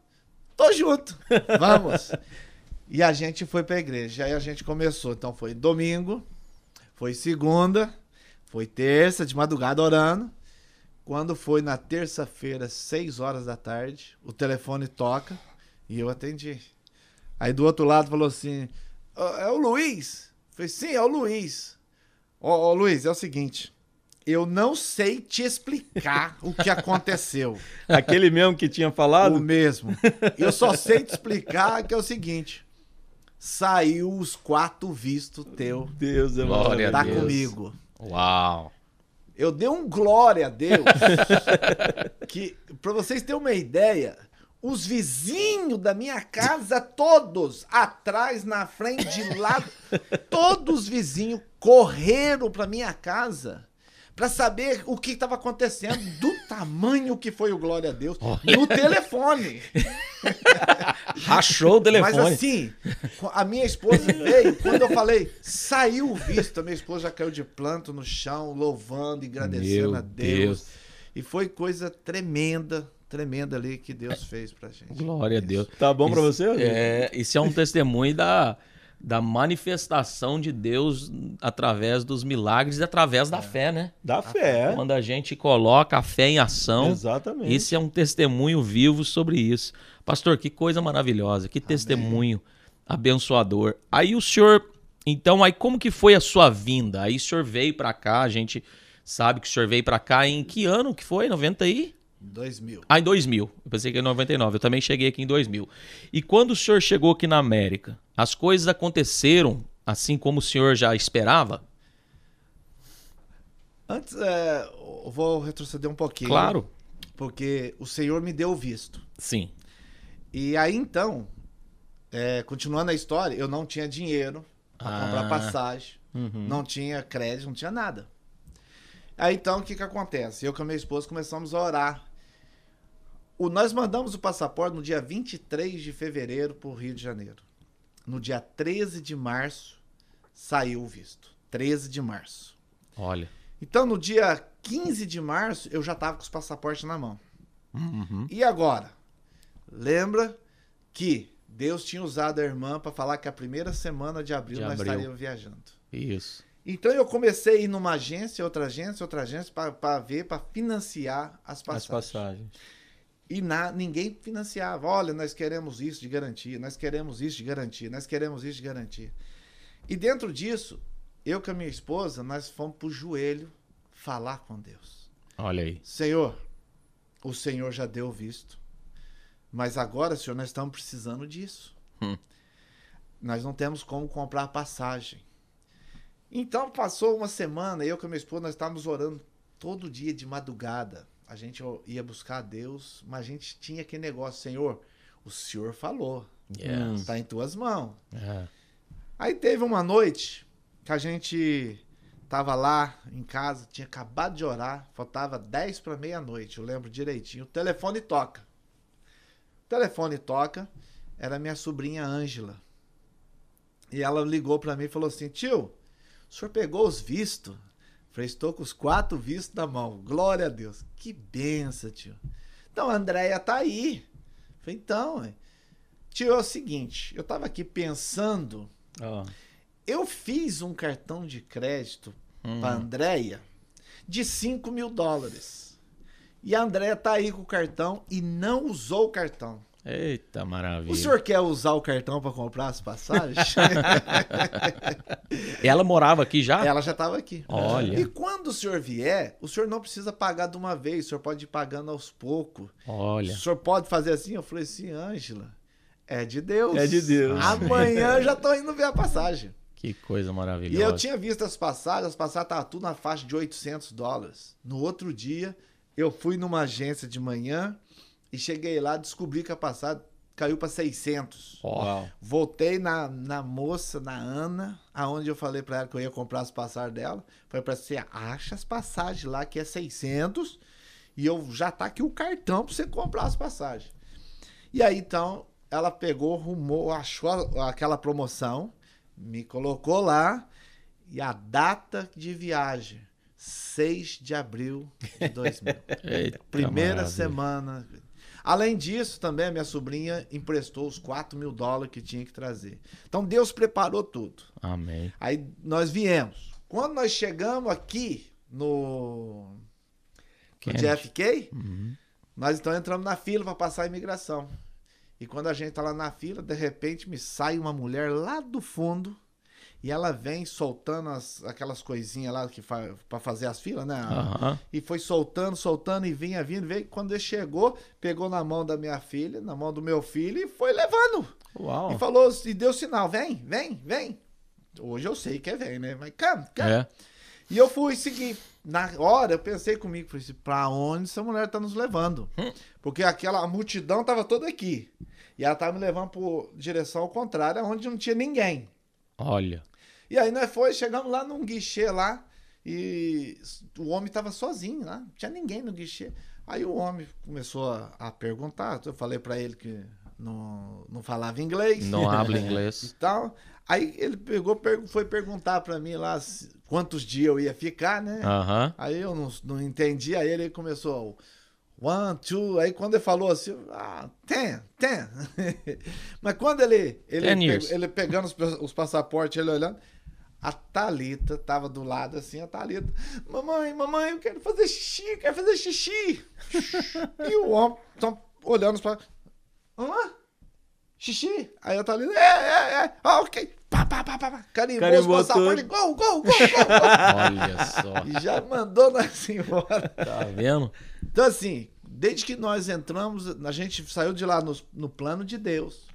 tô junto, vamos. E a gente foi pra igreja. Aí a gente começou. Então foi domingo, foi segunda, foi terça, de madrugada orando. Quando foi na terça-feira, seis horas da tarde, o telefone toca e eu atendi. Aí do outro lado falou assim: "Ó, É o Luiz? Eu falei, sim, é o Luiz. Ó, ó, Luiz, é o seguinte. Eu não sei te explicar o que aconteceu. Aquele mesmo que tinha O falado? mesmo. Eu só sei te explicar que é o seguinte: saiu os quatro vistos teu. Deus é Glória a Tá Deus. comigo. Uau. Eu dei um glória a Deus. que, pra vocês terem uma ideia, os vizinhos da minha casa, todos, atrás, na frente, de lado, todos os vizinhos correram pra minha casa pra saber o que estava acontecendo, do tamanho que foi o glória a Deus, no telefone. Rachou o telefone. Mas assim, a minha esposa veio, quando eu falei, saiu o visto, a minha esposa já caiu de planto no chão, louvando e agradecendo Meu a Deus. E foi coisa tremenda, tremenda ali que Deus fez pra gente. Glória a Deus. Tá bom pra Isso- você? amigo? É, isso é um testemunho da, da manifestação de Deus através dos milagres e através da fé, né? Dá fé. Quando a gente coloca a fé em ação, Exatamente. esse é um testemunho vivo sobre isso. Pastor, que coisa maravilhosa, que testemunho abençoador. Aí o senhor, então, aí como que foi a sua vinda? Aí o senhor veio pra cá, a gente sabe que o senhor veio pra cá em que ano que foi? 90 aí? 2000. Ah, em 2000. Eu pensei que era em 99. Eu também cheguei aqui em 2000. E quando o senhor chegou aqui na América, as coisas aconteceram assim como o senhor já esperava? Antes, é, eu vou retroceder um pouquinho. Claro. Porque o Senhor me deu o visto. Sim. E aí então, é, continuando a história, eu não tinha dinheiro pra Ah. comprar passagem, Uhum. não tinha crédito, não tinha nada. Aí então, o que que acontece? Eu com a minha esposa começamos a orar. O, nós mandamos o passaporte no dia 23 de fevereiro pro Rio de Janeiro. no dia 13 de março, saiu o visto. 13 de março. Olha. Então, no dia 15 de março, eu já estava com os passaportes na mão. Uhum. E agora? Lembra que Deus tinha usado a irmã para falar que a primeira semana de abril De nós abril. estaríamos viajando. Isso. Então eu comecei a ir numa agência, outra agência, outra agência, para ver, para financiar as As passagens. E na, ninguém financiava. Olha, nós queremos isso de garantia, nós queremos isso de garantia, nós queremos isso de garantia. E dentro disso, eu com a minha esposa, nós fomos pro joelho falar com Deus. Olha aí. Senhor, o Senhor já deu visto. Mas agora, Senhor, nós estamos precisando disso. Hum. Nós não temos como comprar a passagem. Então passou uma semana, eu com a minha esposa, nós estávamos orando todo dia de madrugada. A gente ia buscar a Deus, mas a gente tinha aquele negócio, Senhor, o Senhor falou, Yes. está em tuas mãos. É. Aí teve uma noite que a gente tava lá em casa, tinha acabado de orar, faltava 10 para meia-noite, eu lembro direitinho. O telefone toca. O telefone toca, era minha sobrinha Ângela. E ela ligou para mim e falou assim: Tio, o senhor pegou os vistos? Falei, estou com os quatro vistos na mão. Glória a Deus. Que benção, tio. Então, a Andréia tá aí. Falei, então, ué. tio, é o seguinte, eu tava aqui pensando Ó, eu fiz um cartão de crédito Hum. pra Andréia de 5 mil dólares. E a Andréia tá aí com o cartão e não usou o cartão. Eita maravilha. O senhor quer usar o cartão para comprar as passagens? Ela morava aqui já? Ela já estava aqui. Olha. E quando o senhor vier, o senhor não precisa pagar de uma vez, o senhor pode ir pagando aos poucos. Olha. O senhor pode fazer assim? Eu falei assim, Ângela, é de Deus. É de Deus. Amanhã eu já tô indo ver a passagem. Que coisa E maravilhosa. eu tinha visto as passagens, as passagens estavam tudo na faixa de 800 dólares. No outro dia, eu fui numa agência de manhã e cheguei lá, descobri que a passagem caiu para 600. Ó, Uau. Voltei na, na moça, na Ana, aonde eu falei para ela que eu ia comprar as passagens dela. Falei para você, acha as passagens lá que é 600 e eu já tá aqui o cartão para você comprar as passagens. E aí então ela pegou, rumou, achou a- aquela promoção, me colocou lá e a data de viagem, 6 de abril de 2000. eita Primeira maravilha. semana. Além disso, também a minha sobrinha emprestou os 4 mil dólares que tinha que trazer. Então Deus preparou tudo. Amém. Aí nós viemos. Quando nós chegamos aqui no, no. JFK, Uhum. nós então entramos na fila para passar a imigração. E quando a gente tá lá na fila, de repente me sai uma mulher lá do fundo e ela vem soltando as- aquelas coisinhas lá que fa para fazer as filas, né? Aham. E foi soltando, soltando e vinha vindo, veio. Quando ele chegou, pegou na mão da minha filha, na mão do meu filho e foi levando. Uau. E falou, e deu sinal: vem, vem, vem. Hoje eu sei que é vem, né? Mas calma, calma. É. E eu fui seguir. Na hora eu pensei comigo, falei assim, pra onde essa mulher tá nos levando? Hum. Porque aquela multidão tava toda aqui. E ela tava me levando por direção ao contrário, onde não tinha ninguém. Olha. E aí nós foi, chegamos lá num guichê lá e o homem tava sozinho lá, não tinha ninguém no guichê. Aí o homem começou a, a perguntar, eu falei pra ele que não, não falava inglês Não habla e inglês. tal. Aí ele pegou, foi perguntar pra mim lá quantos dias eu ia ficar, né? Aham. Aí eu não, não entendi, aí ele começou one, two, aí quando ele falou assim, ah, ten, ten. Mas quando ele ele, ele pegando os, os passaportes, ele olhando, a Thalita tava do lado assim, a Thalita, mamãe, mamãe, eu quero fazer xixi, eu quero fazer xixi. e o homem tão olhando para Hã? Xixi? Aí a Thalita, é, é, é, ah, ok. Pá, pá, pá, pá, pá. Carimbou, Carimbou os passaportes, gol, gol, gol, gol. Olha só. e já mandou nós embora. Tá vendo? Então, assim, desde que nós entramos, a gente saiu de lá no, no plano de Deus.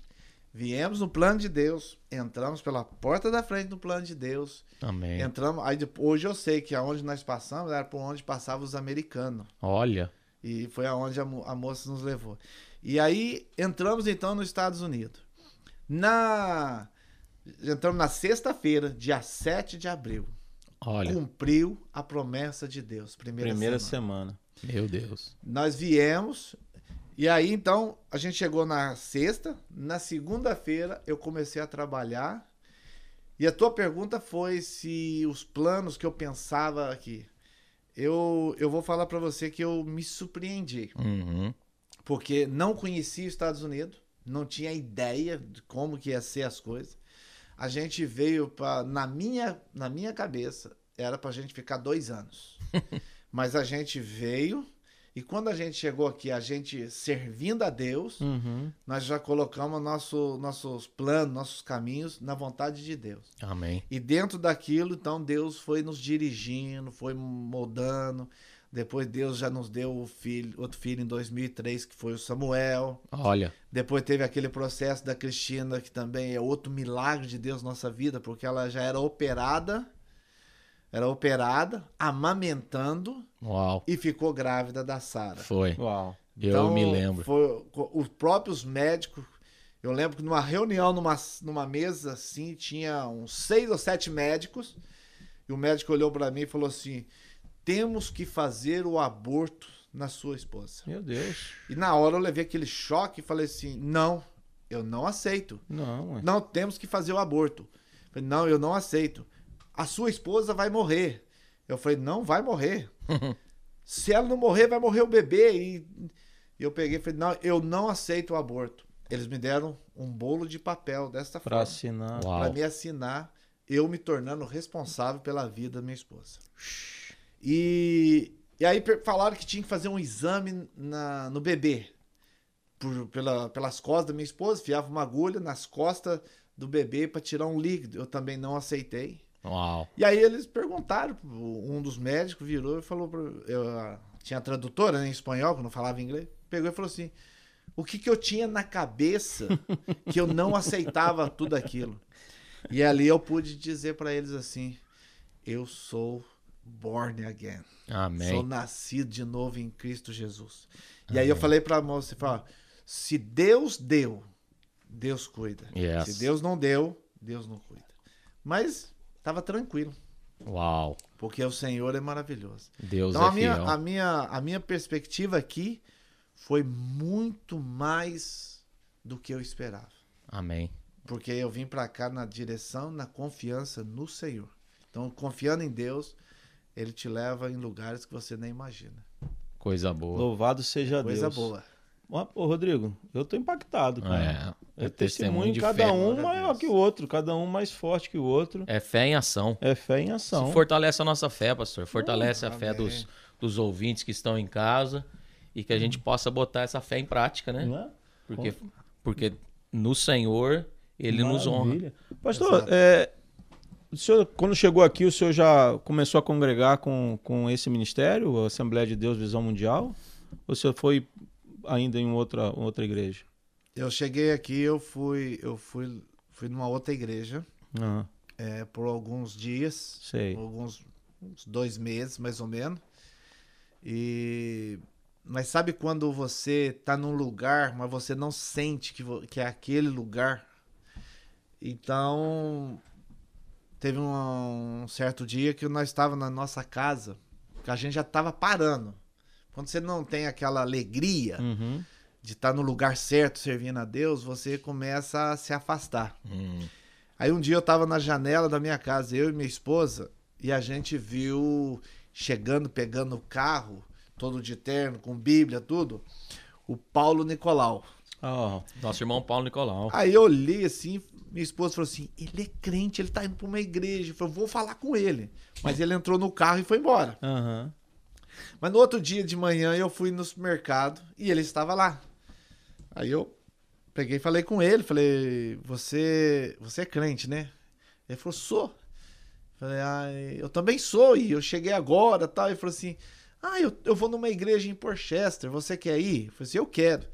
Viemos no plano de Deus, entramos pela porta da frente do plano de Deus, Amém. entramos. Aí depois, hoje eu sei que aonde nós passamos era por onde passavam os americanos. Olha. E foi aonde a, mo- a moça nos levou. E aí entramos então nos Estados Unidos. Na. Entramos na sexta-feira, dia 7 de abril. Olha. Cumpriu a promessa de Deus. Primeira, Primeira semana. semana. Meu Deus. Nós viemos, E aí, então, a gente chegou na sexta. Na segunda-feira, eu comecei a trabalhar. E a tua pergunta foi se os planos que eu pensava aqui. Eu, eu vou falar para você que eu me surpreendi. Uhum. Porque não conhecia os Estados Unidos. Não tinha ideia de como que ia ser as coisas. A gente veio para na minha na minha cabeça era para a gente ficar dois anos, mas a gente veio e quando a gente chegou aqui, a gente servindo a Deus, Uhum. nós já colocamos nosso, nossos planos, nossos caminhos na vontade de Deus. Amém. E dentro daquilo, então Deus foi nos dirigindo, foi moldando. Depois Deus já nos deu o filho, outro filho em 2003, que foi o Samuel. Olha. Depois teve aquele processo da Cristina, que também é outro milagre de Deus na nossa vida, porque ela já era operada, era operada, amamentando Uau. e ficou grávida da Sara. Foi. Uau. Eu me lembro. Foi, os próprios médicos. Eu lembro que numa reunião, numa, numa mesa assim, tinha uns seis ou sete médicos. E o médico olhou para mim e falou assim: temos que fazer o aborto na sua esposa. Meu Deus. E na hora eu levei aquele choque e falei assim: não, eu não aceito. Não, ué. Não, temos que fazer o aborto. Falei, não, eu não aceito. A sua esposa vai morrer. Eu falei, não vai morrer. Se ela não morrer, vai morrer o bebê. E eu peguei e falei, não, eu não aceito o aborto. Eles me deram um bolo de papel desta Pra forma. assinar. Para me assinar, eu me tornando responsável pela vida da minha esposa. E, e aí falaram que tinha que fazer um exame na, no bebê. Por- pela, pelas costas da minha esposa, fiava uma agulha nas costas do bebê para tirar um líquido. Eu também não aceitei. Uau. E aí eles perguntaram, um dos médicos virou e falou, pra, eu tinha tradutora né, em espanhol, que não falava inglês, pegou e falou assim, o que que eu tinha na cabeça que eu não aceitava tudo aquilo? E ali eu pude dizer para eles assim, eu sou born again, sou Amém. nascido de novo em Cristo Jesus. E aí eu falei para a moça, se Deus deu, Deus cuida. Yes. Se Deus não deu, Deus não cuida. Mas tava tranquilo. Uau. Porque o Senhor é maravilhoso. Deus então é a minha, fiel. a, minha, a minha perspectiva aqui foi muito mais do que eu esperava. Amém. Porque eu vim pra cá na direção, na confiança no Senhor. Então, confiando em Deus, Ele te leva em lugares que você nem imagina. Coisa boa. Louvado seja Coisa Deus. boa. Ó, Ô, Rodrigo, eu tô impactado, cara. É. É É testemunho testemunho, de cada fé. um maior que o outro, cada um mais forte que o outro. É fé em ação. É fé em ação. Isso fortalece a nossa fé, pastor. Fortalece a fé dos, dos ouvintes que estão em casa e que a gente possa botar essa fé em prática, né? Não é? Porque, porque no Senhor ele nos honra. Maravilha. Pastor, é, o senhor, quando chegou aqui, o senhor já começou a congregar com, com esse ministério, a Assembleia de Deus Visão Mundial? Ou o senhor foi ainda em outra, outra igreja? Eu cheguei aqui, eu fui, eu fui, fui numa outra igreja Ah, é, por alguns dias. sei. alguns uns dois meses mais ou menos. E mas sabe quando você tá num lugar, mas você não sente que, que é aquele lugar? Então teve um, um certo dia que nós estávamos na nossa casa, que a gente já estava parando. Quando você não tem aquela alegria Uhum. de estar no lugar certo servindo a Deus, você começa a se afastar. Hum, Aí um dia eu tava na janela da minha casa, eu e minha esposa, e a gente viu chegando, pegando o carro, todo de terno, com Bíblia, tudo, o Paulo Nicolau. Ah, nosso irmão Paulo Nicolau. Aí eu olhei assim, minha esposa falou assim: ele é crente, ele tá indo pra uma igreja. Eu falei, vou falar com ele. Mas ele entrou no carro e foi embora. aham. Mas no outro dia de manhã eu fui no supermercado e ele estava lá. Aí eu peguei e falei com ele, falei, você, você é crente, né? Ele falou, sou. Falei, ah, eu também sou, e eu cheguei agora tal. Ele falou assim: Ah, eu, eu vou numa igreja em Porchester, você quer ir? Eu falei assim, eu quero.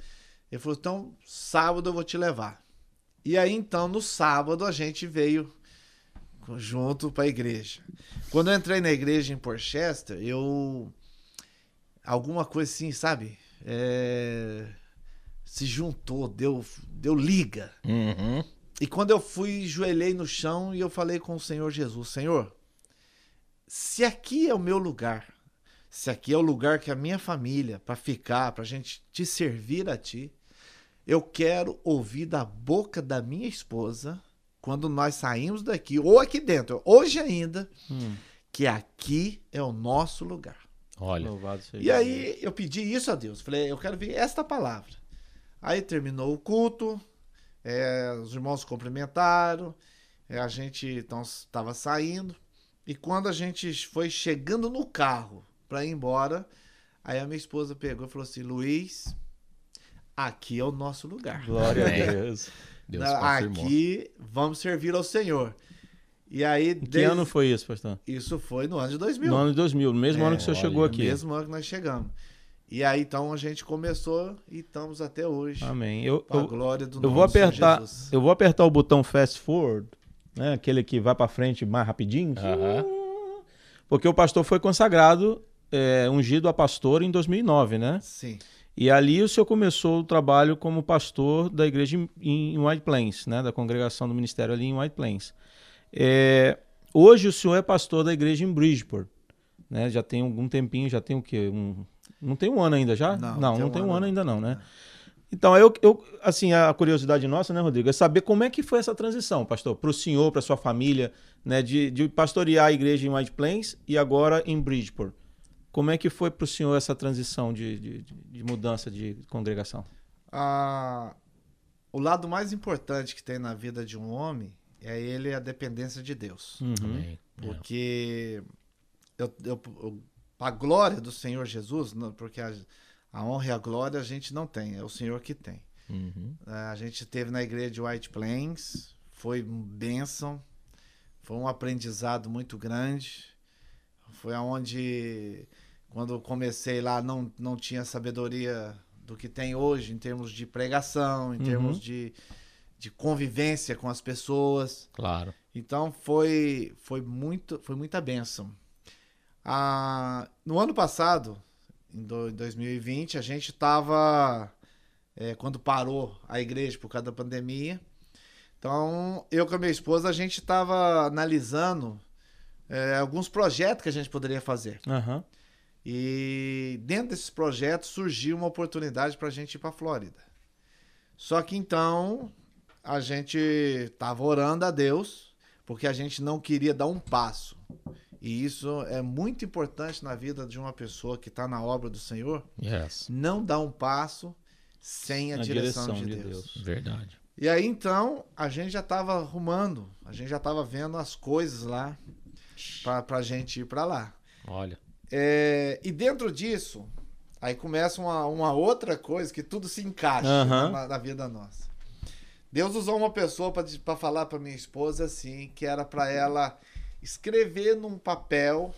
Ele falou, então, sábado eu vou te levar. E aí, então, no sábado, a gente veio junto pra igreja. Quando eu entrei na igreja em Porchester, eu. Alguma coisa assim, sabe? É, Se juntou, deu, deu liga. Uhum. E quando eu fui, joelhei no chão e eu falei com o Senhor Jesus: Senhor, se aqui é o meu lugar, se aqui é o lugar que a minha família, para ficar, para a gente te servir a ti, eu quero ouvir da boca da minha esposa, quando nós saímos daqui, ou aqui dentro, hoje ainda, Hum, que aqui é o nosso lugar. Olha. louvado seja E aí eu pedi isso a Deus. Falei, eu quero ver esta palavra. Aí terminou o culto, é, os irmãos cumprimentaram, é, a gente então estava saindo. E quando a gente foi chegando no carro para ir embora, aí a minha esposa pegou e falou assim: Luiz, aqui é o nosso lugar. Glória a. Deus. Deus confirmou. aqui vamos servir ao Senhor. E aí, que desde- ano foi isso, pastor? isso foi no ano de 2000. No ano de 2000, no mesmo É, ano que o senhor olha, chegou No aqui. mesmo ano que nós chegamos. E aí, então, a gente começou e estamos até hoje. Amém. Eu, eu, glória do eu vou apertar, Jesus. eu vou apertar o botão fast forward, né? Aquele que vai para frente mais rapidinho. Aham. Porque o pastor foi consagrado, é, ungido a pastor em 2009, né? Sim. E ali o senhor começou o trabalho como pastor da igreja em, em White Plains, né? Da congregação do ministério ali em White Plains. É, hoje o senhor é pastor da igreja em Bridgeport, né? Já tem algum tempinho, já tem o quê? Um, não tem um ano ainda já? Não, não, tem não um tem um ano ano ainda não, né? Então, eu, eu, assim, a curiosidade nossa, né, Rodrigo, é saber como é que foi essa transição, pastor, para o senhor, para sua família, né, de, de pastorear a igreja em White Plains e agora em Bridgeport. Como é que foi para o senhor essa transição de, de, de- de mudança de congregação? Ah, o lado mais importante que tem na vida de um homem é ele a dependência de Deus. Uhum. Amém. Porque eu, eu, eu- a glória do Senhor Jesus, não, porque a, a honra e a glória a gente não tem, é o Senhor que tem. Uhum. É, A gente teve na igreja de White Plains, foi um bênção, foi um aprendizado muito grande. Foi aonde, quando eu comecei lá, não, não tinha sabedoria do que tem hoje em termos de pregação, em Uhum. termos de, de convivência com as pessoas. Claro. Então foi, foi, muito, foi muita bênção. Ah, no ano passado, em do- em 2020, a gente estava. quando parou a igreja por causa da pandemia. Então, eu com a minha esposa, a gente estava analisando é, alguns projetos que a gente poderia fazer. Aham. E dentro desses projetos surgiu uma oportunidade para a gente ir para a Flórida. Só que então a gente estava orando a Deus porque a gente não queria dar um passo. E isso é muito importante na vida de uma pessoa que está na obra do Senhor, Yes. não dar um passo sem a Na direção, direção de, de Deus. Deus. Verdade. E aí então a gente já estava arrumando, a gente já estava vendo as coisas lá para a gente ir para lá. Olha. É, e dentro disso, aí começa uma, uma outra coisa que tudo se encaixa Aham. na, na vida nossa. Deus usou uma pessoa para falar para minha esposa assim, que era para ela escrever num papel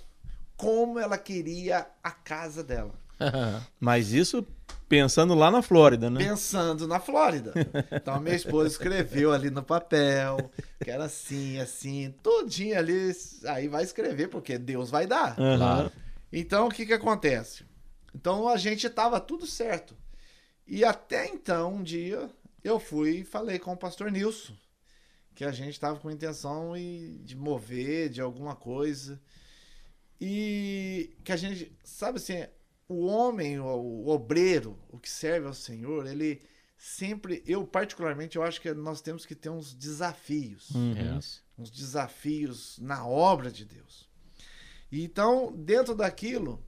como ela queria a casa dela. Mas isso pensando lá na Flórida, né? Pensando na Flórida. Então a minha esposa escreveu ali no papel, que era assim, assim, todinho ali. Aí vai escrever, porque Deus vai dar. Claro. Então, o que que acontece? Então, a gente tava tudo certo. E até então, um dia, eu fui e falei com o pastor Nilson, que a gente tava com intenção e- de mover de alguma coisa. E que a gente, sabe assim, o homem, o, obreiro, o que serve ao Senhor, ele sempre, eu particularmente, eu acho que nós temos que ter uns desafios Uhum. Yes. uns desafios na obra de Deus. E Então, dentro daquilo,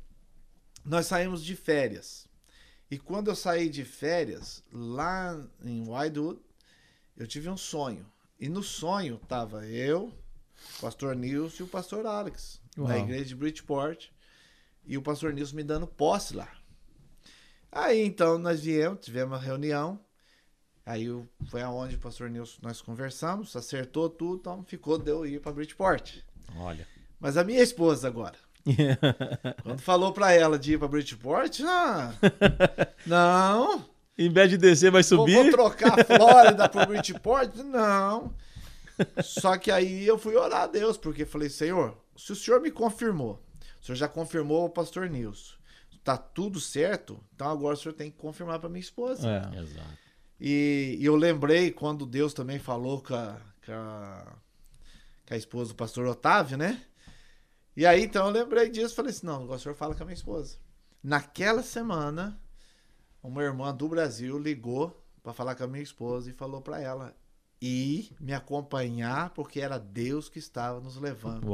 nós saímos de férias. E quando eu saí de férias, lá em Widewood, eu tive um sonho. E no sonho tava eu, o pastor Nilson e o pastor Alex, Uau. na igreja de Bridgeport. E o pastor Nilson me dando posse lá. Aí então nós viemos, tivemos uma reunião. Aí foi aonde o pastor Nilson nós conversamos, acertou tudo, então ficou de eu ir para Bridgeport. Olha. Mas a minha esposa agora, quando falou para ela de ir para Bridgeport, ah, não, em vez de descer, vai vou, subir. vou trocar a Flórida para Bridgeport, não. Só que aí eu fui orar a Deus, porque falei, Senhor, se o Senhor me confirmou, o Senhor já confirmou o pastor Nilson, tá tudo certo, então agora o Senhor tem que confirmar para minha esposa. É. Exato. E, e eu lembrei quando Deus também falou com a, com a, com a esposa do pastor Otávio, né? E aí, então, eu lembrei disso. Falei assim, não, o senhor fala com a minha esposa. Naquela semana, uma irmã do Brasil ligou para falar com a minha esposa e falou para ela ir me acompanhar, porque era Deus que estava nos levando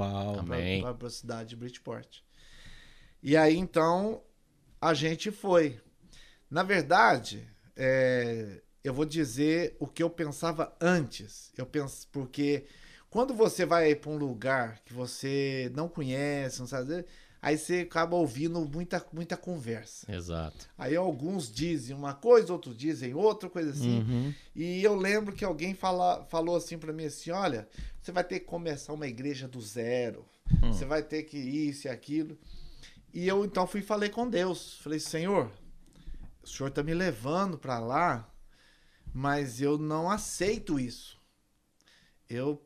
para a cidade de Bridgeport. E aí, então, a gente foi. Na verdade, é, eu vou dizer o que eu pensava antes. Eu penso, porque quando você vai para um lugar que você não conhece, não sabe, aí você acaba ouvindo muita, muita conversa. Exato. Aí alguns dizem uma coisa, outros dizem outra coisa assim. Uhum. E eu lembro que alguém fala, falou assim para mim assim, olha, você vai ter que começar uma igreja do zero. Hum. Você vai ter que isso e aquilo. E eu então fui e falei com Deus. Falei, Senhor, o Senhor tá me levando para lá, mas eu não aceito isso. Eu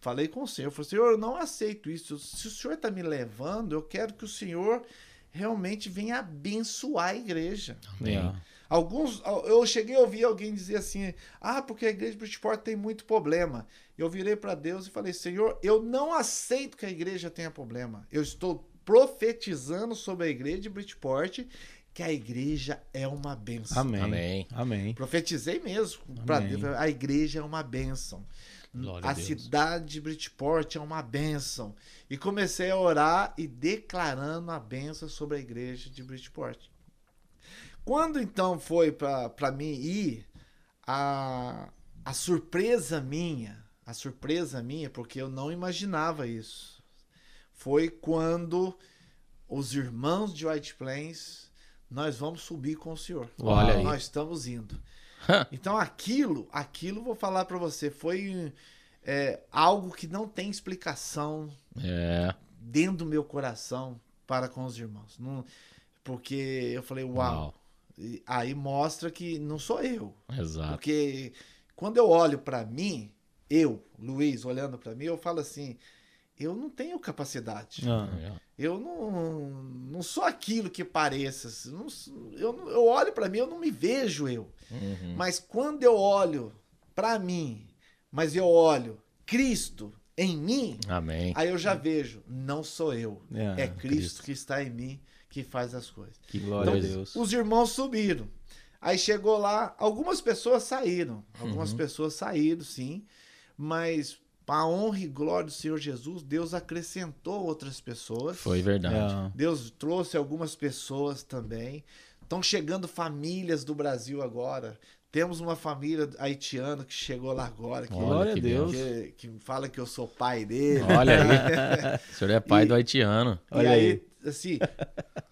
falei com o Senhor, falei, Senhor, eu não aceito isso. Se o Senhor tá me levando, eu quero que o Senhor realmente venha abençoar a igreja. Amém. É. Alguns, eu cheguei a ouvir alguém dizer assim: ah, porque a igreja de Bridgeport tem muito problema. Eu virei para Deus e falei: Senhor, eu não aceito que a igreja tenha problema. Eu estou profetizando sobre a igreja de Bridgeport que a igreja é uma benção. Amém. Amém. Amém. Profetizei mesmo para Amém. Deus. A igreja é uma benção. Glória a cidade de Bridgeport é uma benção. E comecei a orar e declarando a benção sobre a igreja de Bridgeport. Quando então foi para mim ir, a, a surpresa minha, a surpresa minha, porque eu não imaginava isso, foi quando os irmãos de White Plains, nós vamos subir com o senhor. Olha aí. Nós estamos indo. Então aquilo, aquilo vou falar para você, foi é, algo que não tem explicação É. dentro do meu coração para com os irmãos. Não, porque eu falei, uau. Uau. E aí mostra que não sou eu. Exato. Porque quando eu olho para mim, eu, Luiz, olhando para mim, eu falo assim, eu não tenho capacidade. Ah. É. Eu não, não sou aquilo que pareça. Não- eu, não- eu olho para mim, eu não me vejo eu. Uhum. Mas quando eu olho para mim, mas eu olho Cristo em mim, Amém. aí eu já vejo, não sou eu. É, É Cristo, Cristo. que está em mim que faz as coisas. Que glória Então, a Deus. Os irmãos subiram. Aí chegou lá, algumas pessoas saíram. Algumas Uhum. pessoas saíram, sim. Mas, para a honra e glória do Senhor Jesus, Deus acrescentou outras pessoas. Foi verdade. É. Deus trouxe algumas pessoas também. Estão chegando famílias do Brasil agora. Temos uma família haitiana que chegou lá agora. Que, Olha Glória a que Deus. que, que fala que eu sou pai dele. Olha aí. O senhor é pai E- do haitiano. E Olha aí, aí. assim,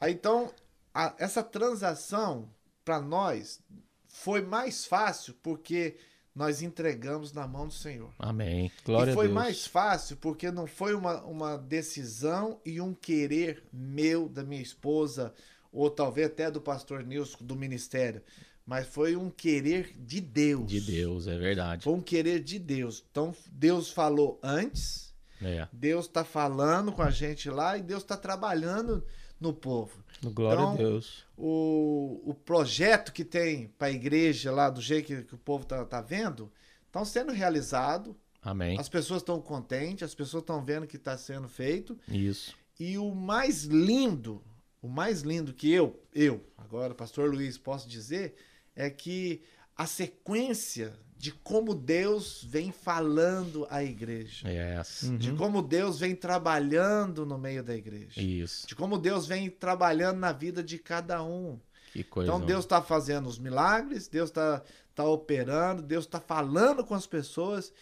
aí então, a- essa transação para nós foi mais fácil porque nós entregamos na mão do Senhor. Amém. Glória e foi a Deus. mais fácil porque não foi uma, uma decisão e um querer meu, da minha esposa, ou talvez até do pastor Nilson, do ministério, mas foi um querer de Deus. De Deus, é verdade. Foi um querer de Deus. Então, Deus falou antes, É. Deus está falando com a gente lá e Deus está trabalhando no povo. Glória Então, a Deus. O, o projeto que tem para a igreja lá, do jeito que, que o povo tá, tá vendo, estão sendo realizado. Amém. As pessoas estão contentes, as pessoas estão vendo que está sendo feito. Isso. E o mais lindo, o mais lindo que eu, eu, agora, pastor Luiz, posso dizer, é que a sequência de como Deus vem falando à igreja. Yes. De Uhum. como Deus vem trabalhando no meio da igreja. Isso. De como Deus vem trabalhando na vida de cada um. Que coisa. Então Deus está fazendo os milagres, Deus está tá operando, Deus está falando com as pessoas.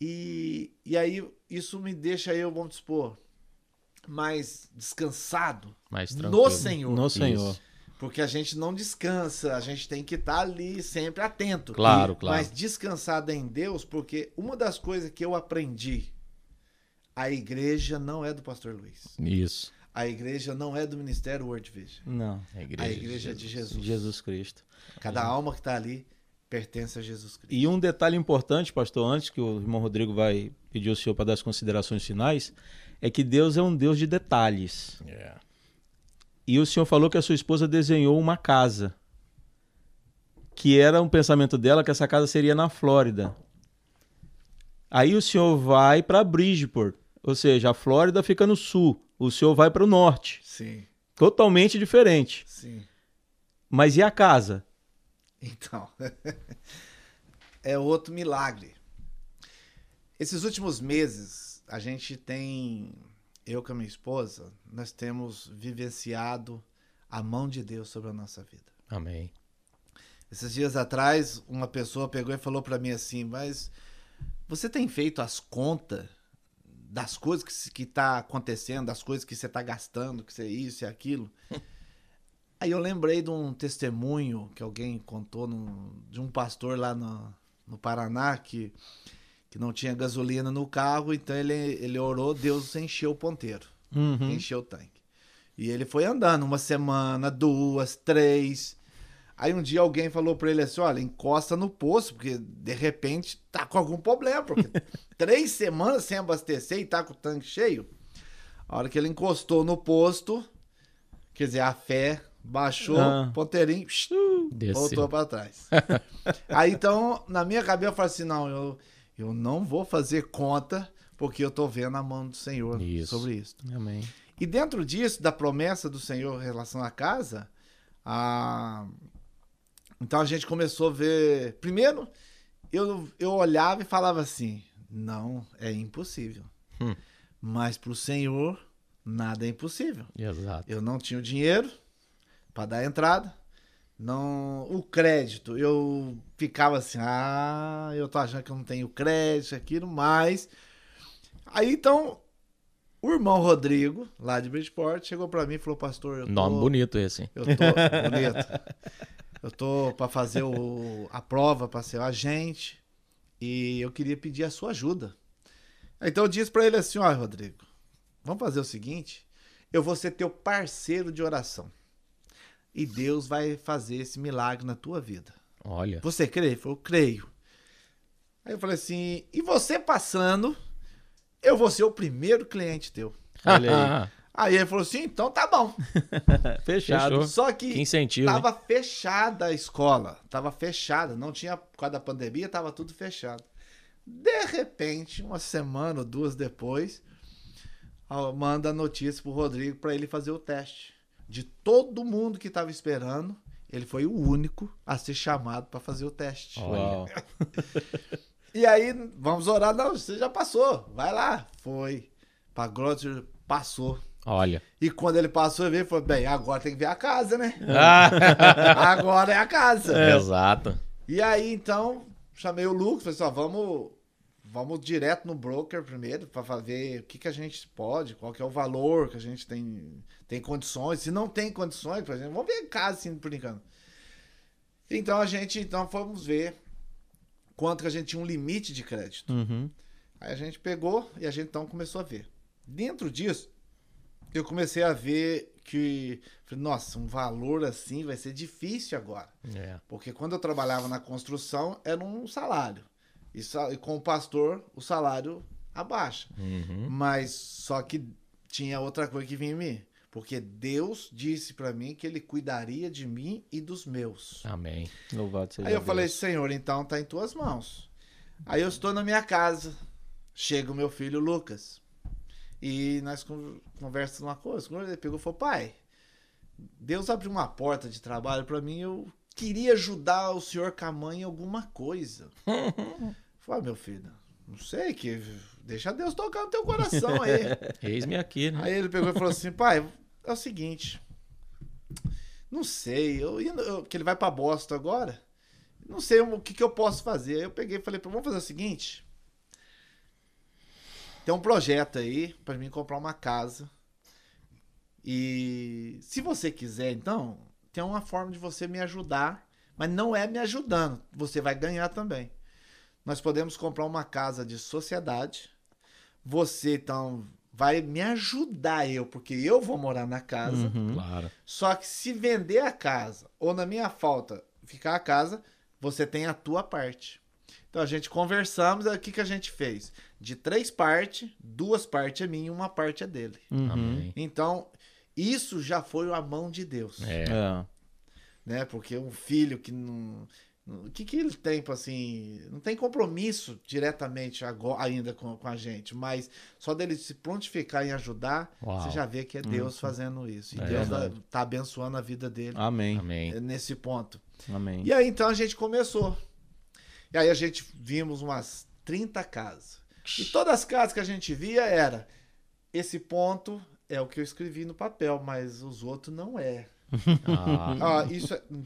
E, e aí isso me deixa eu, vamos dispor, mais descansado mais no. Senhor. No Senhor. Isso. Porque a gente não descansa, a gente tem que estar ali sempre atento. Claro, E- claro. Mas descansado em Deus, porque uma das coisas que eu aprendi, a igreja não é do pastor Luiz. Isso. A igreja não é do Ministério World Vision. Não. A igreja, A igreja é de Jesus. Jesus Cristo. Cada alma que está ali pertence a Jesus Cristo. E um detalhe importante, pastor, antes que o irmão Rodrigo vai pedir ao senhor para dar as considerações finais, é que Deus é um Deus de detalhes. É. E o senhor falou que a sua esposa desenhou uma casa. Que era um pensamento dela que essa casa seria na Flórida. Aí o senhor vai para Bridgeport, ou seja, a Flórida fica no sul o senhor vai para o norte. Sim, Totalmente diferente. sim. Mas e a casa? Então, é outro milagre. Esses últimos meses, a gente tem, eu com a minha esposa, nós temos vivenciado a mão de Deus sobre a nossa vida. Amém. Esses dias atrás, uma pessoa pegou e falou pra mim assim: Mas você tem feito as contas das coisas que, que tá acontecendo, das coisas que você tá gastando, que você é isso e aquilo? Aí eu lembrei de um testemunho que alguém contou num- de um pastor lá no, no Paraná que, que não tinha gasolina no carro, então ele, ele orou, Deus encheu o ponteiro Uhum. encheu o tanque. E ele foi andando uma semana, duas, três. Aí um dia alguém falou pra ele assim: olha, encosta no poço, porque de repente tá com algum problema, porque três semanas sem abastecer e tá com o tanque cheio. A hora que ele encostou no posto, quer dizer, a fé baixou, Ah. ponteirinho, Desceu. voltou pra trás. Aí então, na minha cabeça, eu falei assim: não, eu, eu não vou fazer conta, porque eu tô vendo a mão do Senhor Isso. sobre isso. Amém. E dentro disso, da promessa do Senhor em relação à casa, a... então a gente começou a ver. Primeiro, eu, eu olhava e falava assim: não, é impossível. Hum. Mas para o Senhor, nada é impossível. Exato. Eu não tinha o dinheiro para dar entrada. Não, o crédito, eu ficava assim, ah, eu tô achando que eu não tenho crédito, aquilo, mas aí então o irmão Rodrigo, lá de Bridgeport, chegou para mim e falou: "Pastor, eu tô Nome bonito esse. hein? eu tô bonito. Eu tô para fazer o, a prova para ser o agente e eu queria pedir a sua ajuda. Então eu disse para ele assim: "Ó, Rodrigo, vamos fazer o seguinte, eu vou ser teu parceiro de oração. E Deus vai fazer esse milagre na tua vida. Olha. Você crê? Ele falou, creio. Aí eu falei assim, e você passando, eu vou ser o primeiro cliente teu. Olha aí. Aí ele falou assim, então tá bom. Fechado. Fechou. Só que Que incentivo. hein? Tava fechada a escola. Tava fechada. Não tinha, por causa da pandemia, tava tudo fechado. De repente, uma semana ou duas depois, manda a notícia pro Rodrigo para ele fazer o teste. De todo mundo que tava esperando, ele foi o único a ser chamado para fazer o teste. Uau. E aí, vamos orar. Não, você já passou. Vai lá. Foi. Pra glória passou. Olha. E quando ele passou, ele veio e falou: bem, agora tem que ver a casa, né? Ah, Agora é a casa. Exato. E aí, então, chamei o Lucas, falei assim, ó, vamos, vamos direto no broker primeiro, para ver o que, que a gente pode, qual que é o valor que a gente tem, tem condições. Se não tem condições, por exemplo, vamos ver em casa, assim, por enquanto. Então, a gente, então, fomos ver quanto que a gente tinha um limite de crédito. Uhum. Aí a gente pegou e a gente, então, começou a ver. Dentro disso, eu comecei a ver que, nossa, um valor assim vai ser difícil agora. É. Porque quando eu trabalhava na construção, era um salário. E, e com o pastor, o salário abaixa. Uhum. Mas só que tinha outra coisa que vinha em mim. Porque Deus disse pra mim que ele cuidaria de mim e dos meus. Amém. Louvado seja Aí eu Deus. falei, Senhor, então tá em tuas mãos. Aí eu estou na minha casa. Chega o meu filho Lucas. E nós con- conversamos uma coisa. Quando Ele pegou e falou, pai, Deus abriu uma porta de trabalho pra mim. Eu queria ajudar o senhor com a mãe em alguma coisa. Falei, ah, meu filho, não sei, que deixa Deus tocar no teu coração aí. Eis-me aqui, né? Aí ele pegou e falou assim, pai, é o seguinte, não sei, eu, indo- eu- que ele vai pra Boston agora, não sei o que, que eu posso fazer. Aí eu peguei e falei, vamos fazer o seguinte, tem um projeto aí pra mim comprar uma casa e se você quiser, então, tem uma forma de você me ajudar, mas não é me ajudando, você vai ganhar também. Nós podemos comprar uma casa de sociedade, você então vai me ajudar eu, porque eu vou morar na casa. Uhum. Claro. Só que se vender a casa ou na minha falta ficar a casa, você tem a tua parte. Então a gente conversamos, o que, que a gente fez? De três partes, duas partes é minha e uma parte é dele. Uhum. Amém. Então, isso já foi a mão de Deus. É. É. Né? Porque um filho que não. O que, que ele tem, assim. Não tem compromisso diretamente agora, ainda com, com a gente, mas só dele se prontificar em ajudar, Uau. você já vê que é Deus fazendo isso. E É Deus verdade. tá, abençoando a vida dele Amém. Amém. é, nesse ponto. Amém. E aí então a gente começou. E aí a gente vimos umas 30 casas. E todas as casas que a gente via era esse ponto é o que eu escrevi no papel, mas os outros não é. Ah, Ah, isso é, não,